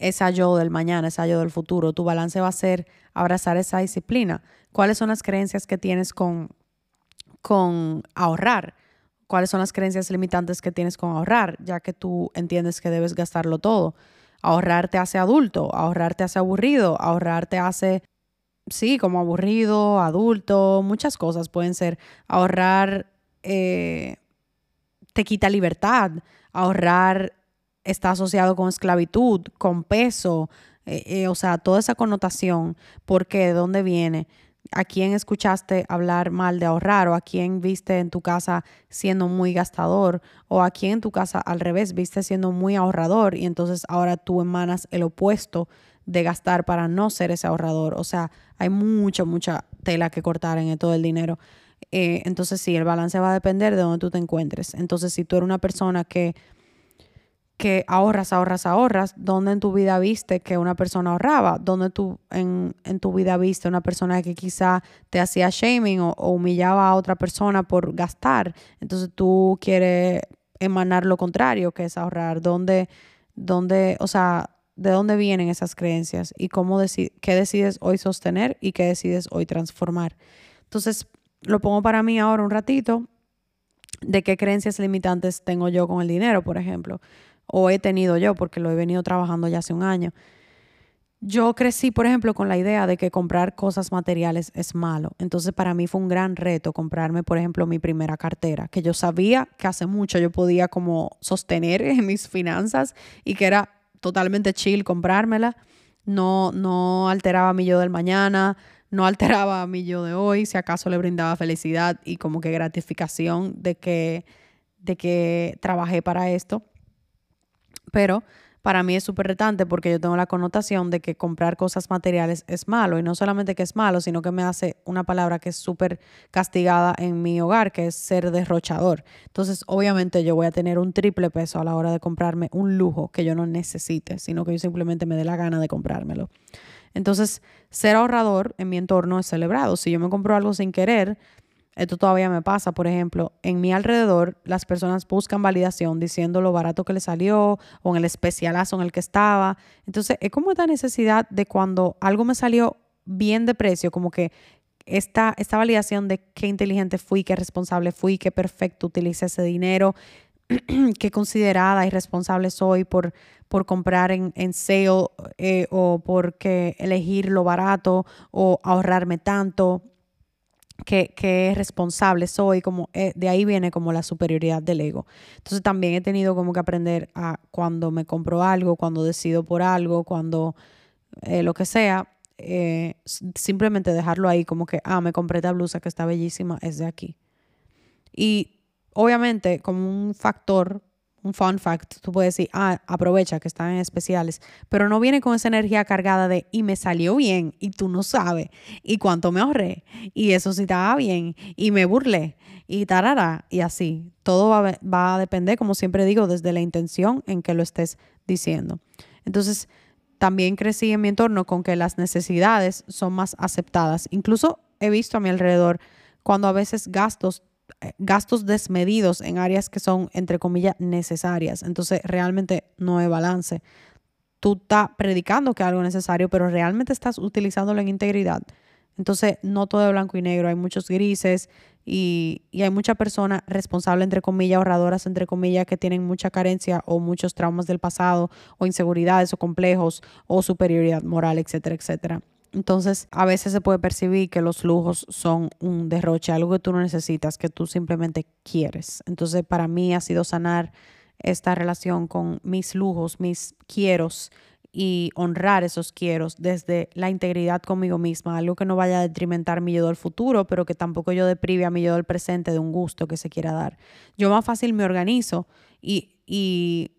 esa yo del mañana, esa yo del futuro. Tu balance va a ser abrazar esa disciplina. ¿Cuáles son las creencias que tienes con con ahorrar. ¿Cuáles son las creencias limitantes que tienes con ahorrar? Ya que tú entiendes que debes gastarlo todo. Ahorrar te hace adulto, ahorrar te hace aburrido, ahorrar te hace, sí, como aburrido, adulto, muchas cosas pueden ser. Ahorrar eh, te quita libertad, ahorrar está asociado con esclavitud, con peso, eh, eh, o sea, toda esa connotación. ¿Por qué? ¿De dónde viene? a quién escuchaste hablar mal de ahorrar o a quién viste en tu casa siendo muy gastador o a quién en tu casa al revés viste siendo muy ahorrador y entonces ahora tú emanas el opuesto de gastar para no ser ese ahorrador. O sea, hay mucha, mucha tela que cortar en todo el dinero. Eh, entonces sí, el balance va a depender de dónde tú te encuentres. Entonces si tú eres una persona que que ahorras, ahorras, ahorras, ¿dónde en tu vida viste que una persona ahorraba? ¿Dónde tú en, tu vida viste una persona que quizá te hacía shaming o, humillaba a otra persona por gastar? Entonces tú quieres emanar lo contrario, que es ahorrar. ¿Dónde, dónde, o sea, de dónde vienen esas creencias y cómo qué decides hoy sostener y qué decides hoy transformar. Entonces, lo pongo para mí ahora un ratito de qué creencias limitantes tengo yo con el dinero, por ejemplo, o he tenido yo porque lo he venido trabajando ya hace un año. Yo crecí, por ejemplo, con la idea de que comprar cosas materiales es malo. Entonces, para mí fue un gran reto comprarme, por ejemplo, mi primera cartera, que yo sabía que hace mucho yo podía como sostener en mis finanzas y que era totalmente chill comprármela. No, no alteraba mi yo del mañana, no alteraba mi yo de hoy, si acaso le brindaba felicidad y como que gratificación de que, de que trabajé para esto. Pero para mí es súper retante porque yo tengo la connotación de que comprar cosas materiales es malo y no solamente que es malo, sino que me hace una palabra que es súper castigada en mi hogar, que es ser derrochador. Entonces, obviamente yo voy a tener un triple peso a la hora de comprarme un lujo que yo no necesite, sino que yo simplemente me dé la gana de comprármelo. Entonces, ser ahorrador en mi entorno es celebrado. Si yo me compro algo sin querer, esto todavía me pasa, por ejemplo, en mi alrededor las personas buscan validación diciendo lo barato que le salió o en el especialazo en el que estaba. Entonces, es como esta necesidad de cuando algo me salió bien de precio, como que esta, esta validación de qué inteligente fui, qué responsable fui, qué perfecto utilicé ese dinero, qué considerada y responsable soy por, por comprar en, en sale eh, o por elegir lo barato o ahorrarme tanto que, responsable soy, como eh, de ahí viene como la superioridad del ego. Entonces también he tenido como que aprender a cuando me compro algo, cuando decido por algo, cuando eh, lo que sea, eh, simplemente dejarlo ahí como que, ah, me compré esta blusa que está bellísima, es de aquí. Y obviamente como un factor un fun fact, tú puedes decir, ah, aprovecha que están en especiales, pero no viene con esa energía cargada de, y me salió bien, y tú no sabes, y cuánto me ahorré, y eso sí estaba bien, y me burlé, y tarara, y así. Todo va, va a depender, como siempre digo, desde la intención en que lo estés diciendo. Entonces, también crecí en mi entorno con que las necesidades son más aceptadas. Incluso he visto a mi alrededor cuando a veces gastos gastos desmedidos en áreas que son, entre comillas, necesarias. Entonces, realmente no hay balance. Tú estás predicando que es algo necesario, pero realmente estás utilizándolo en integridad. Entonces, no todo es blanco y negro, hay muchos grises y, y hay muchas personas responsables, entre comillas, ahorradoras, entre comillas, que tienen mucha carencia o muchos traumas del pasado o inseguridades o complejos o superioridad moral, etcétera, etcétera. Entonces, a veces se puede percibir que los lujos son un derroche, algo que tú no necesitas, que tú simplemente quieres. Entonces, para mí ha sido sanar esta relación con mis lujos, mis quieros y honrar esos quieros desde la integridad conmigo misma, algo que no vaya a detrimentar mi yo del futuro, pero que tampoco yo deprive a mi yo del presente de un gusto que se quiera dar. Yo más fácil me organizo y, y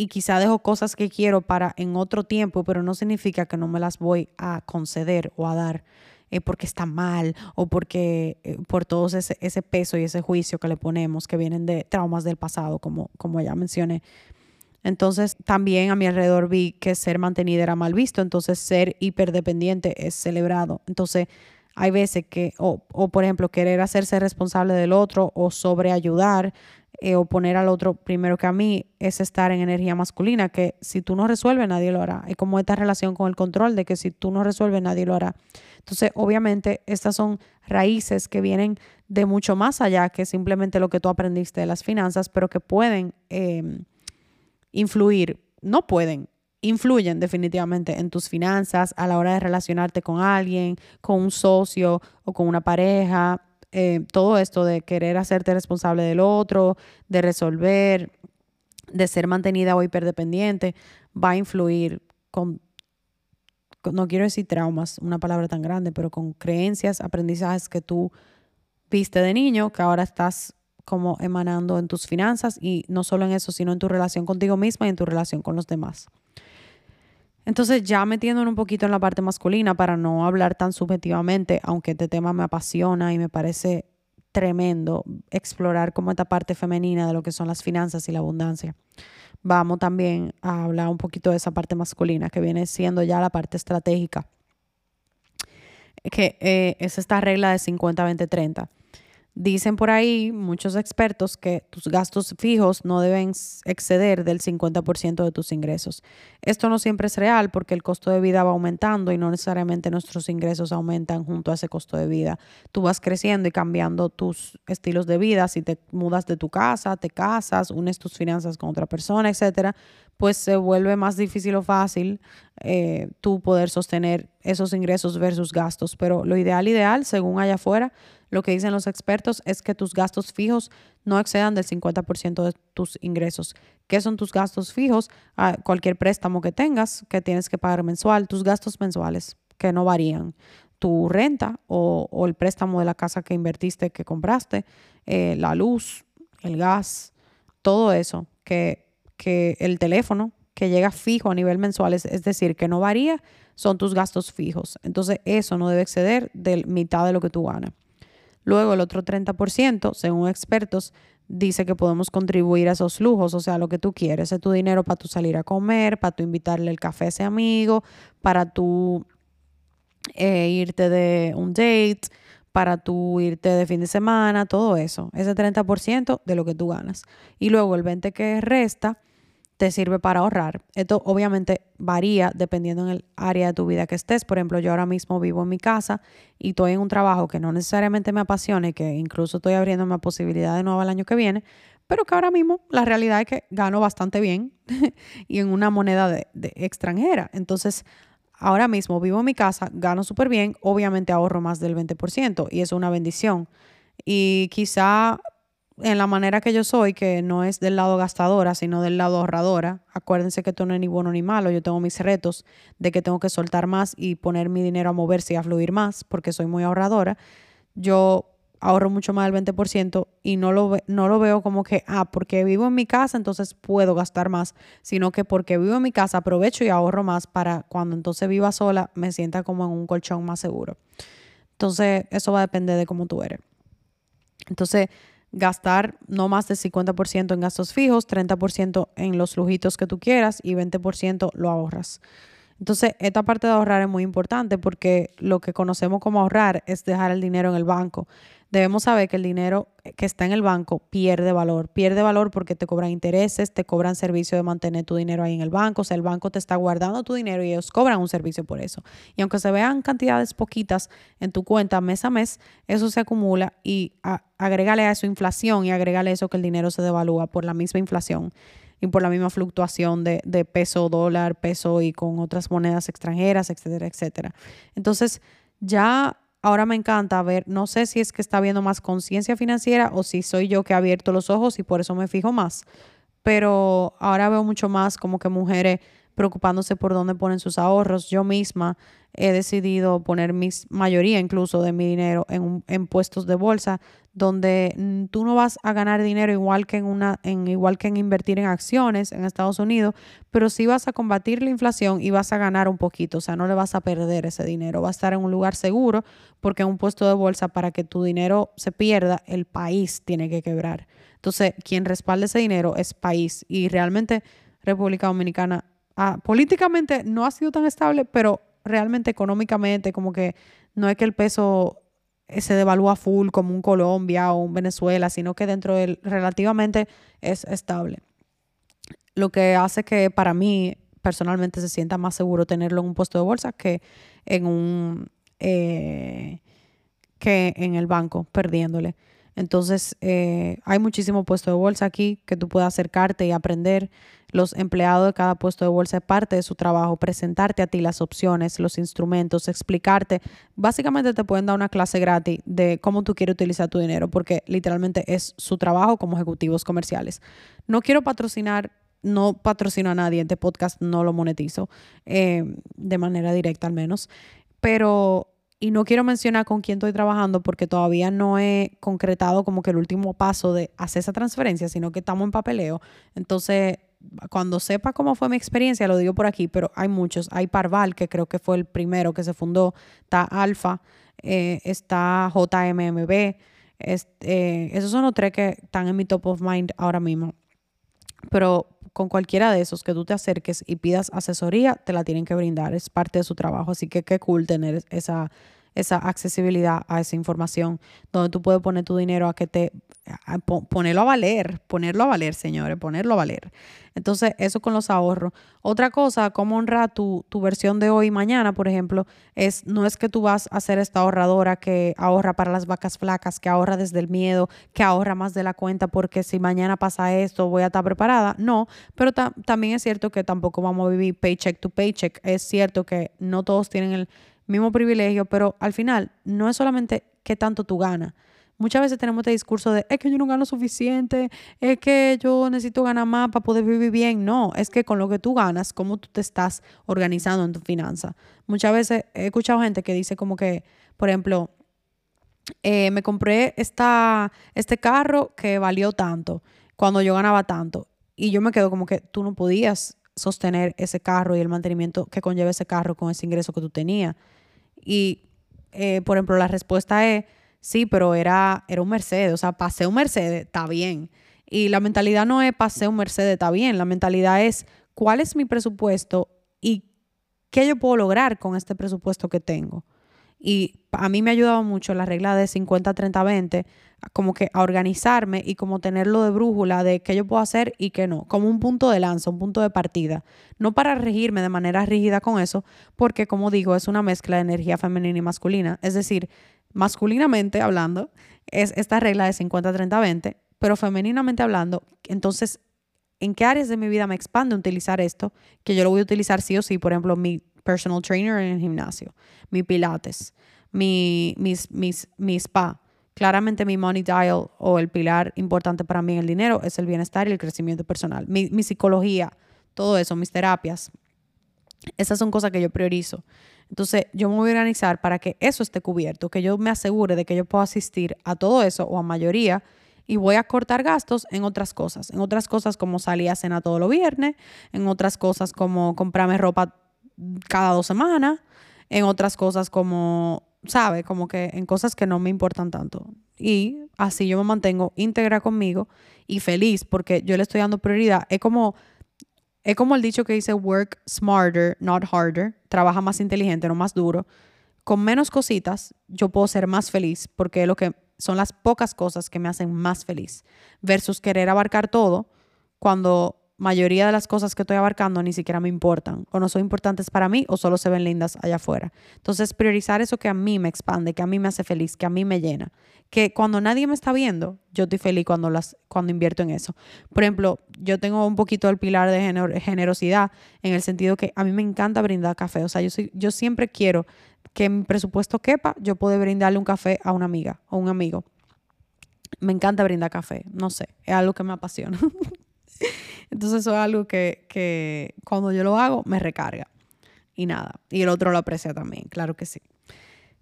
y quizá dejo cosas que quiero para en otro tiempo, pero no significa que no me las voy a conceder o a dar eh, porque está mal o porque eh, por todo ese, peso y ese juicio que le ponemos que vienen de traumas del pasado, como, como ya mencioné. Entonces también a mi alrededor vi que ser mantenida era mal visto, entonces ser hiperdependiente es celebrado. Entonces hay veces que, o, o por ejemplo, querer hacerse responsable del otro o sobreayudar eh, o poner al otro primero que a mí es estar en energía masculina, que si tú no resuelves, nadie lo hará. Es como esta relación con el control de que si tú no resuelves, nadie lo hará. Entonces, obviamente, estas son raíces que vienen de mucho más allá que simplemente lo que tú aprendiste de las finanzas, pero que pueden em, influir, no pueden, influyen definitivamente en tus finanzas a la hora de relacionarte con alguien, con un socio o con una pareja, eh, todo esto de querer hacerte responsable del otro, de resolver, de ser mantenida o hiperdependiente, va a influir con, no quiero decir traumas, una palabra tan grande, pero con creencias, aprendizajes que tú viste de niño, que ahora estás como emanando en tus finanzas y no solo en eso, sino en tu relación contigo misma y en tu relación con los demás. Entonces, ya metiéndonos un poquito en la parte masculina para no hablar tan subjetivamente, aunque este tema me apasiona y me parece tremendo explorar como esta parte femenina de lo que son las finanzas y la abundancia. Vamos también a hablar un poquito de esa parte masculina que viene siendo ya la parte estratégica, que eh, es esta regla de 50-20-30. Dicen por ahí muchos expertos que tus gastos fijos no deben exceder del 50% de tus ingresos. Esto no siempre es real porque el costo de vida va aumentando y no necesariamente nuestros ingresos aumentan junto a ese costo de vida. Tú vas creciendo y cambiando tus estilos de vida. Si te mudas de tu casa, te casas, unes tus finanzas con otra persona, etcétera, pues se vuelve más difícil o fácil eh, tú poder sostener esos ingresos versus gastos. Pero lo ideal, ideal, según allá afuera, lo que dicen los expertos es que tus gastos fijos no excedan del 50% de tus ingresos. ¿Qué son tus gastos fijos? Ah, cualquier préstamo que tengas que tienes que pagar mensual, tus gastos mensuales que no varían. Tu renta o, el préstamo de la casa que invertiste, que compraste, eh, la luz, el gas, todo eso, que, que el teléfono que llega fijo a nivel mensual, es, es decir, que no varía, son tus gastos fijos. Entonces eso no debe exceder de mitad de lo que tú ganas. Luego el otro 30%, según expertos, dice que podemos contribuir a esos lujos, o sea, lo que tú quieres, es tu dinero para tú salir a comer, para tú invitarle el café a ese amigo, para tú eh, irte de un date, para tú irte de fin de semana, todo eso, ese 30% de lo que tú ganas. Y luego el 20% que resta te sirve para ahorrar. Esto obviamente varía dependiendo en el área de tu vida que estés. Por ejemplo, yo ahora mismo vivo en mi casa y estoy en un trabajo que no necesariamente me apasione, que incluso estoy abriendo una posibilidad de nuevo el año que viene, pero que ahora mismo la realidad es que gano bastante bien y en una moneda de, extranjera. Entonces, ahora mismo vivo en mi casa, gano súper bien, obviamente ahorro más del 20% y es una bendición. Y quizá en la manera que yo soy, que no es del lado gastadora, sino del lado ahorradora, acuérdense que esto no es ni bueno ni malo, yo tengo mis retos de que tengo que soltar más y poner mi dinero a moverse y a fluir más, porque soy muy ahorradora, yo ahorro mucho más del 20% y no lo, no lo veo como que, ah, porque vivo en mi casa, entonces puedo gastar más, sino que porque vivo en mi casa aprovecho y ahorro más para cuando entonces viva sola me sienta como en un colchón más seguro. Entonces, eso va a depender de cómo tú eres. Entonces, gastar no más del 50% en gastos fijos, 30% en los lujitos que tú quieras y 20% lo ahorras. Entonces, esta parte de ahorrar es muy importante porque lo que conocemos como ahorrar es dejar el dinero en el banco debemos saber que el dinero que está en el banco pierde valor. Pierde valor porque te cobran intereses, te cobran servicio de mantener tu dinero ahí en el banco. O sea, el banco te está guardando tu dinero y ellos cobran un servicio por eso. Y aunque se vean cantidades poquitas en tu cuenta mes a mes, eso se acumula y agrégale a eso inflación y agrégale eso que el dinero se devalúa por la misma inflación y por la misma fluctuación de, de peso, dólar, peso y con otras monedas extranjeras, etcétera, etcétera. Entonces, ya ahora me encanta ver, no sé si es que está viendo más conciencia financiera o si soy yo que he abierto los ojos y por eso me fijo más, pero ahora veo mucho más como que mujeres preocupándose por dónde ponen sus ahorros. Yo misma he decidido poner mi mayoría incluso de mi dinero en, en puestos de bolsa donde mm, tú no vas a ganar dinero igual que en una en igual que en invertir en acciones en Estados Unidos, pero sí vas a combatir la inflación y vas a ganar un poquito, o sea, no le vas a perder ese dinero, va a estar en un lugar seguro porque en un puesto de bolsa para que tu dinero se pierda, el país tiene que quebrar. Entonces, quien respalda ese dinero es país y realmente República Dominicana ah, políticamente no ha sido tan estable, pero realmente económicamente como que no es que el peso se devalúa full como un Colombia o un Venezuela, sino que dentro del relativamente es estable. Lo que hace que para mí personalmente se sienta más seguro tenerlo en un puesto de bolsa que en un eh, que en el banco perdiéndole. Entonces, eh, hay muchísimo puesto de bolsa aquí que tú puedes acercarte y aprender. Los empleados de cada puesto de bolsa es parte de su trabajo, presentarte a ti las opciones, los instrumentos, explicarte. Básicamente te pueden dar una clase gratis de cómo tú quieres utilizar tu dinero, porque literalmente es su trabajo como ejecutivos comerciales. No quiero patrocinar no patrocino a nadie, este podcast no lo monetizo eh, de manera directa al menos, pero y no quiero mencionar con quién estoy trabajando porque todavía no he concretado como que el último paso de hacer esa transferencia, sino que estamos en papeleo. Entonces, cuando sepa cómo fue mi experiencia, lo digo por aquí, pero hay muchos. Hay Parval, que creo que fue el primero que se fundó. Está Alfa, eh, está JMMB. Eh, esos son los tres que están en mi top of mind ahora mismo. Pero con cualquiera de esos que tú te acerques y pidas asesoría, te la tienen que brindar. Es parte de su trabajo. Así que qué cool tener esa, esa accesibilidad a esa información, donde tú puedes poner tu dinero a que te, ponerlo a valer, ponerlo a valer, señores, ponerlo a valer. Entonces, eso con los ahorros. Otra cosa, cómo honrar tu, tu versión de hoy y mañana, por ejemplo, es no es que tú vas a ser esta ahorradora que ahorra para las vacas flacas, que ahorra desde el miedo, que ahorra más de la cuenta porque si mañana pasa esto voy a estar preparada. No, pero también es cierto que tampoco vamos a vivir paycheck to paycheck. Es cierto que no todos tienen el mismo privilegio, pero al final no es solamente qué tanto tú ganas. Muchas veces tenemos este discurso de, es que yo no gano suficiente, es que yo necesito ganar más para poder vivir bien. No, es que con lo que tú ganas, cómo tú te estás organizando en tu finanza. Muchas veces he escuchado gente que dice como que, por ejemplo, eh, me compré esta, este carro que valió tanto cuando yo ganaba tanto. Y yo me quedo como que tú no podías sostener ese carro y el mantenimiento que conlleva ese carro con ese ingreso que tú tenías. Y, eh, por ejemplo, la respuesta es, sí, pero era, era un Mercedes, o sea, pasé un Mercedes, está bien. Y la mentalidad no es pasé un Mercedes, está bien, la mentalidad es cuál es mi presupuesto y qué yo puedo lograr con este presupuesto que tengo. Y a mí me ha ayudado mucho la regla de 50-30-20, como que a organizarme y como tenerlo de brújula de qué yo puedo hacer y qué no, como un punto de lanza, un punto de partida. No para regirme de manera rígida con eso, porque como digo, es una mezcla de energía femenina y masculina. Es decir, masculinamente hablando, es esta regla de 50-30-20, pero femeninamente hablando, entonces, ¿en qué áreas de mi vida me expande utilizar esto? Que yo lo voy a utilizar sí o sí, por ejemplo, mi personal trainer en el gimnasio, mi pilates, mi, mis, mis, mi spa. Claramente mi money dial o el pilar importante para mí en el dinero es el bienestar y el crecimiento personal. Mi, mi psicología, todo eso, mis terapias. Esas son cosas que yo priorizo. Entonces yo me voy a organizar para que eso esté cubierto, que yo me asegure de que yo puedo asistir a todo eso o a mayoría y voy a cortar gastos en otras cosas, en otras cosas como salir a cena todos los viernes, en otras cosas como comprarme ropa cada dos semanas, en otras cosas como, ¿sabe? Como que en cosas que no me importan tanto. Y así yo me mantengo íntegra conmigo y feliz porque yo le estoy dando prioridad. Es como, es como el dicho que dice work smarter, not harder. Trabaja más inteligente, no más duro. Con menos cositas yo puedo ser más feliz porque lo que son las pocas cosas que me hacen más feliz versus querer abarcar todo cuando mayoría de las cosas que estoy abarcando ni siquiera me importan o no son importantes para mí o solo se ven lindas allá afuera. Entonces, priorizar eso que a mí me expande, que a mí me hace feliz, que a mí me llena, que cuando nadie me está viendo, yo estoy feliz cuando, las, cuando invierto en eso. Por ejemplo, yo tengo un poquito el pilar de generosidad en el sentido que a mí me encanta brindar café. O sea, yo, soy, yo siempre quiero que mi presupuesto quepa, yo puedo brindarle un café a una amiga o un amigo. Me encanta brindar café, no sé, es algo que me apasiona. Entonces eso es algo que, cuando yo lo hago me recarga. Y nada. Y el otro lo aprecia también, claro que sí.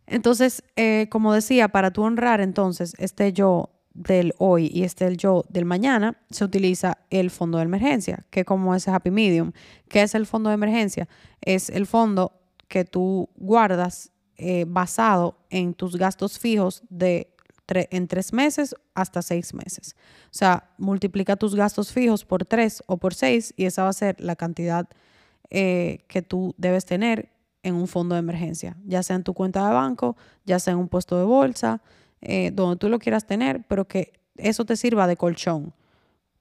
Entonces, eh, como decía, para tú honrar entonces este yo del hoy y este yo del mañana, se utiliza el fondo de emergencia, que como ese happy medium. ¿Qué es el fondo de emergencia? Es el fondo que tú guardas eh, basado en tus gastos fijos de en tres meses hasta seis meses. O sea, multiplica tus gastos fijos por tres o por seis y esa va a ser la cantidad eh, que tú debes tener en un fondo de emergencia, ya sea en tu cuenta de banco, ya sea en un puesto de bolsa, eh, donde tú lo quieras tener, pero que eso te sirva de colchón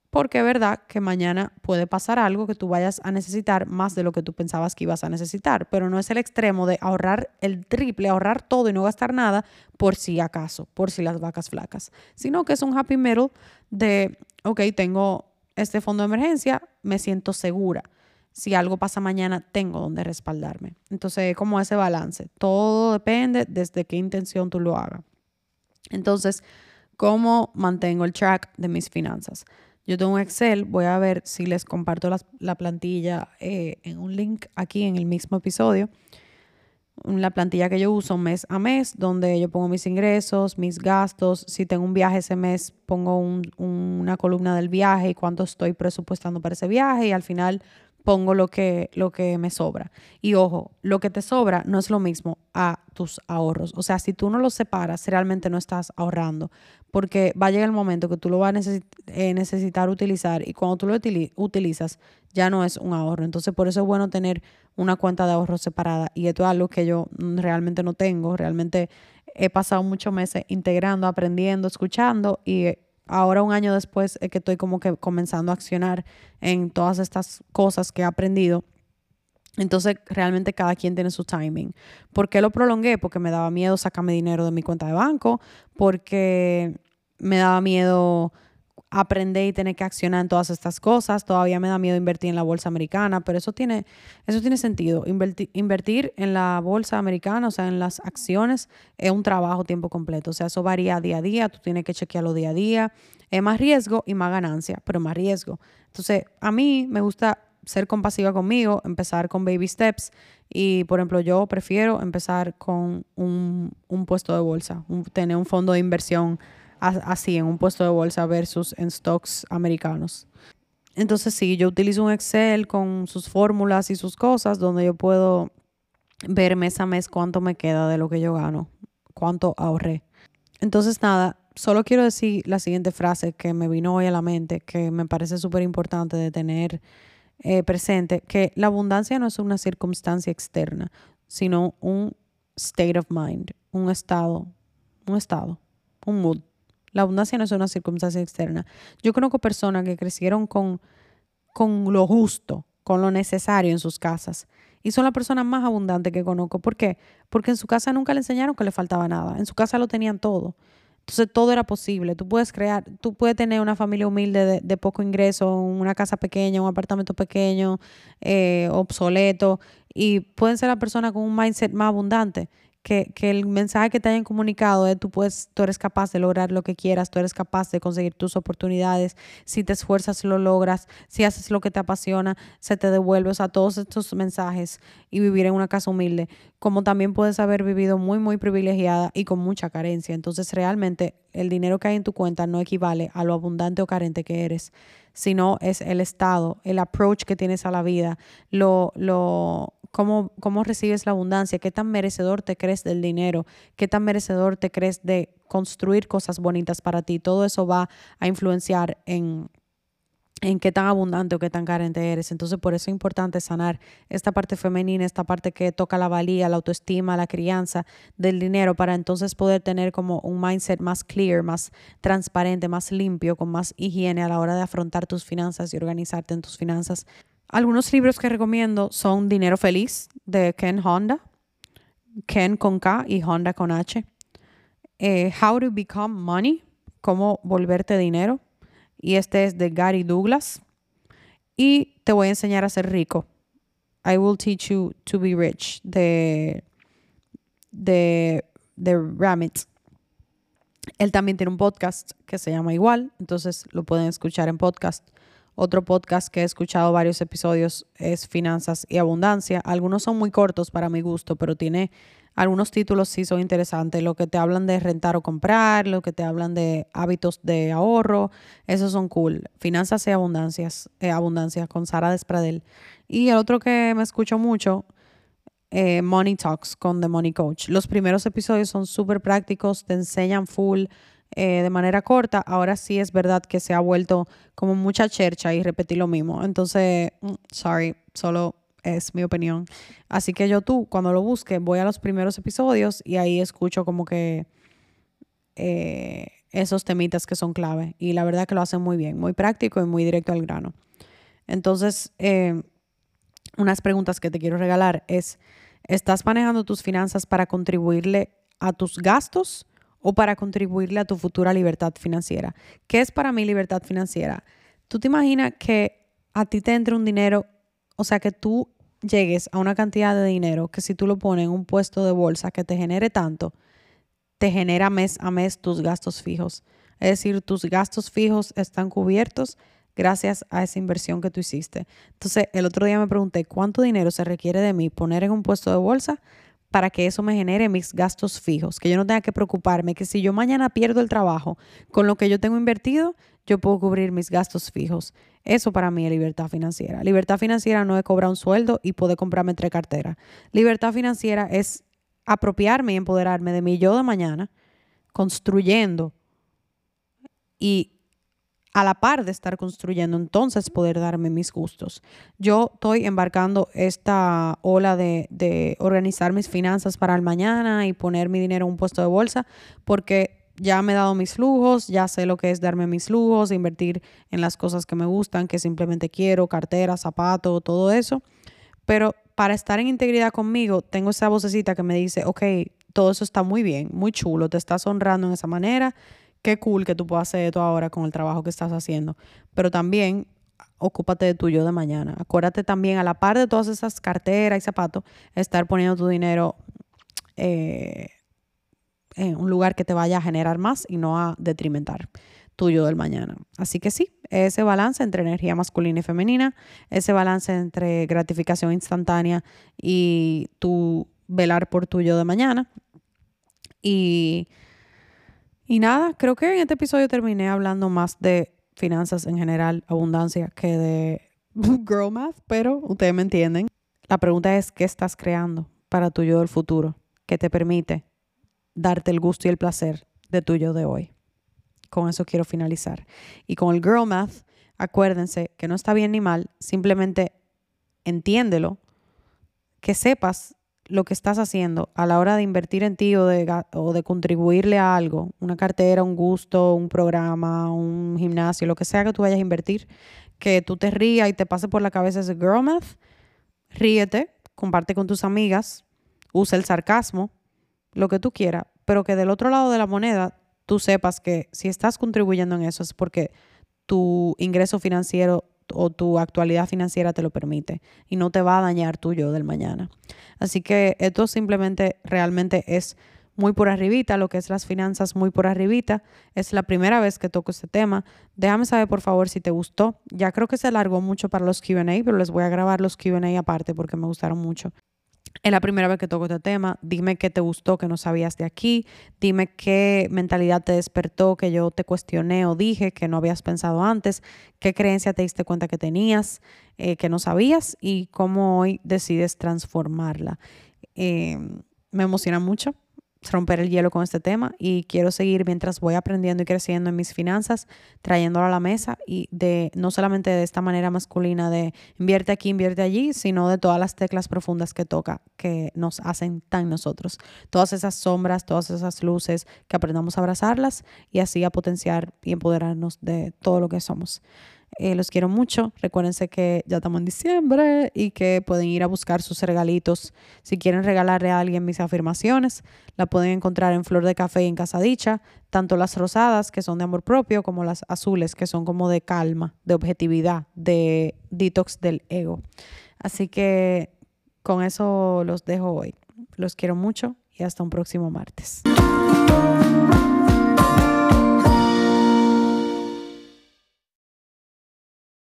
porque es verdad que mañana puede pasar algo que tú vayas a necesitar más de lo que tú pensabas que ibas a necesitar, pero no es el extremo de ahorrar el triple, ahorrar todo y no gastar nada por si acaso, por si las vacas flacas, sino que es un happy middle de, ok, tengo este fondo de emergencia, me siento segura. Si algo pasa mañana, tengo donde respaldarme. Entonces, como ese balance. Todo depende desde qué intención tú lo hagas. Entonces, ¿cómo mantengo el track de mis finanzas? Yo tengo un Excel, voy a ver si les comparto la, plantilla eh, en un link aquí en el mismo episodio. La plantilla que yo uso mes a mes, donde yo pongo mis ingresos, mis gastos. Si tengo un viaje ese mes, pongo una columna del viaje y cuánto estoy presupuestando para ese viaje y al final pongo lo que, lo que me sobra. Y ojo, lo que te sobra no es lo mismo a tus ahorros. O sea, si tú no los separas, realmente no estás ahorrando, porque va a llegar el momento que tú lo vas a eh, necesitar utilizar y cuando tú lo utilizas ya no es un ahorro. Entonces, por eso es bueno tener una cuenta de ahorros separada y esto es algo que yo mm, realmente no tengo. Realmente he pasado muchos meses integrando, aprendiendo, escuchando y ahora un año después es que estoy como que comenzando a accionar en todas estas cosas que he aprendido entonces, realmente cada quien tiene su timing. ¿Por qué lo prolongué? Porque me daba miedo sacarme dinero de mi cuenta de banco, porque me daba miedo aprender y tener que accionar en todas estas cosas. Todavía me da miedo invertir en la bolsa americana, pero eso tiene, eso tiene sentido. invertir en la bolsa americana, o sea, en las acciones, es un trabajo tiempo completo. O sea, eso varía día a día, tú tienes que chequearlo día a día. Es más riesgo y más ganancia, pero más riesgo. Entonces, a mí me gusta ser compasiva conmigo, empezar con baby steps. Y, por ejemplo, yo prefiero empezar con un, puesto de bolsa, tener un fondo de inversión así en un puesto de bolsa versus en stocks americanos. Entonces, sí, yo utilizo un Excel con sus fórmulas y sus cosas donde yo puedo ver mes a mes cuánto me queda de lo que yo gano, cuánto ahorré. Entonces, nada, solo quiero decir la siguiente frase que me vino hoy a la mente, que me parece súper importante de tener eh, presente que la abundancia no es una circunstancia externa, sino un state of mind, un estado, un estado, un mood. La abundancia no es una circunstancia externa. Yo conozco personas que crecieron con, con lo justo, con lo necesario en sus casas. Y son las personas más abundantes que conozco. ¿Por qué? Porque en su casa nunca le enseñaron que le faltaba nada. En su casa lo tenían todo. Entonces todo era posible. Tú puedes crear, tú puedes tener una familia humilde de, poco ingreso, una casa pequeña, un apartamento pequeño, eh, obsoleto, y pueden ser la persona con un mindset más abundante que, el mensaje que te hayan comunicado es tú, puedes, tú eres capaz de lograr lo que quieras, tú eres capaz de conseguir tus oportunidades, si te esfuerzas lo logras, si haces lo que te apasiona, se te devuelve, o sea, todos estos mensajes y vivir en una casa humilde, como también puedes haber vivido muy, muy privilegiada y con mucha carencia. Entonces, realmente el dinero que hay en tu cuenta no equivale a lo abundante o carente que eres, sino es el estado, el approach que tienes a la vida, lo, lo cómo, cómo recibes la abundancia, qué tan merecedor te crees del dinero, qué tan merecedor te crees de construir cosas bonitas para ti. Todo eso va a influenciar en, en qué tan abundante o qué tan carente eres. Entonces, por eso es importante sanar esta parte femenina, esta parte que toca la valía, la autoestima, la crianza del dinero, para entonces poder tener como un mindset más clear, más transparente, más limpio, con más higiene a la hora de afrontar tus finanzas y organizarte en tus finanzas algunos libros que recomiendo son Dinero Feliz de Ken Honda, Ken con K y Honda con H. Eh, How to Become Money, cómo volverte dinero. Y este es de Gary Douglas. Y te voy a enseñar a ser rico. I will teach you to be rich de, de, de Ramit. Él también tiene un podcast que se llama igual, entonces lo pueden escuchar en podcast. Otro podcast que he escuchado varios episodios es Finanzas y Abundancia. Algunos son muy cortos para mi gusto, pero tiene algunos títulos sí son interesantes. Lo que te hablan de rentar o comprar, lo que te hablan de hábitos de ahorro, esos son cool. Finanzas y Abundancias, eh, Abundancia con Sara Despradel. Y el otro que me escucho mucho, eh, Money Talks con The Money Coach. Los primeros episodios son súper prácticos, te enseñan full eh, de manera corta, ahora sí es verdad que se ha vuelto como mucha chercha y repetir lo mismo. Entonces, mm, sorry, solo es mi opinión. Así que yo tú, cuando lo busque, voy a los primeros episodios y ahí escucho como que eh, esos temitas que son clave. Y la verdad que lo hacen muy bien, muy práctico y muy directo al grano. Entonces, eh, unas preguntas que te quiero regalar es, ¿estás manejando tus finanzas para contribuirle a tus gastos? O para contribuirle a tu futura libertad financiera. ¿Qué es para mí libertad financiera? Tú te imaginas que a ti te entre un dinero, o sea, que tú llegues a una cantidad de dinero que si tú lo pones en un puesto de bolsa que te genere tanto, te genera mes a mes tus gastos fijos. Es decir, tus gastos fijos están cubiertos gracias a esa inversión que tú hiciste. Entonces, el otro día me pregunté, ¿cuánto dinero se requiere de mí poner en un puesto de bolsa para que eso me genere mis gastos fijos, que yo no tenga que preocuparme, que si yo mañana pierdo el trabajo con lo que yo tengo invertido, yo puedo cubrir mis gastos fijos. Eso para mí es libertad financiera. Libertad financiera no es cobrar un sueldo y poder comprarme tres carteras. Libertad financiera es apropiarme y empoderarme de mi yo de mañana, construyendo y a la par de estar construyendo, entonces poder darme mis gustos. Yo estoy embarcando esta ola de, de, organizar mis finanzas para el mañana y poner mi dinero en un puesto de bolsa porque ya me he dado mis lujos, ya sé lo que es darme mis lujos, invertir en las cosas que me gustan, que simplemente quiero, cartera, zapato, todo eso. Pero para estar en integridad conmigo, tengo esa vocecita que me dice, ok, todo eso está muy bien, muy chulo, te estás honrando en esa manera, qué cool que tú puedas hacer esto ahora con el trabajo que estás haciendo. Pero también ocúpate de tu yo de mañana. Acuérdate también, a la par de todas esas carteras y zapatos, estar poniendo tu dinero eh, en un lugar que te vaya a generar más y no a detrimentar tuyo del mañana. Así que sí, ese balance entre energía masculina y femenina, ese balance entre gratificación instantánea y tu velar por tuyo de mañana. Y, y nada, creo que en este episodio terminé hablando más de finanzas en general, abundancia, que de girl math, pero ustedes me entienden. La pregunta es, ¿qué estás creando para tu yo del futuro? ¿Qué te permite darte el gusto y el placer de tuyo de hoy. Con eso quiero finalizar. Y con el Girl Math, acuérdense que no está bien ni mal, simplemente entiéndelo, que sepas lo que estás haciendo a la hora de invertir en ti o de, o de contribuirle a algo, una cartera, un gusto, un programa, un gimnasio, lo que sea que tú vayas a invertir, que tú te rías y te pase por la cabeza ese girl math, ríete, comparte con tus amigas, usa el sarcasmo, lo que tú quieras, pero que del otro lado de la moneda tú sepas que si estás contribuyendo en eso es porque tu ingreso financiero o tu actualidad financiera te lo permite y no te va a dañar tuyo del mañana. Así que esto simplemente realmente es muy por arribita, lo que es las finanzas muy por arribita. Es la primera vez que toco este tema. Déjame saber por favor si te gustó. Ya creo que se alargó mucho para los QA, pero les voy a grabar los QA aparte porque me gustaron mucho. Es la primera vez que toco este tema. Dime qué te gustó, que no sabías de aquí. Dime qué mentalidad te despertó, que yo te cuestioné o dije que no habías pensado antes. Qué creencia te diste cuenta que tenías, eh, que no sabías y cómo hoy decides transformarla. Eh, me emociona mucho romper el hielo con este tema y quiero seguir mientras voy aprendiendo y creciendo en mis finanzas, trayéndolo a la mesa y de no solamente de esta manera masculina de invierte aquí, invierte allí, sino de todas las teclas profundas que toca, que nos hacen tan nosotros. Todas esas sombras, todas esas luces, que aprendamos a abrazarlas y así a potenciar y empoderarnos de todo lo que somos. Eh, los quiero mucho. Recuérdense que ya estamos en diciembre y que pueden ir a buscar sus regalitos. Si quieren regalarle a alguien mis afirmaciones, la pueden encontrar en Flor de Café y en Casa Dicha. Tanto las rosadas, que son de amor propio, como las azules, que son como de calma, de objetividad, de detox del ego. Así que con eso los dejo hoy. Los quiero mucho y hasta un próximo martes.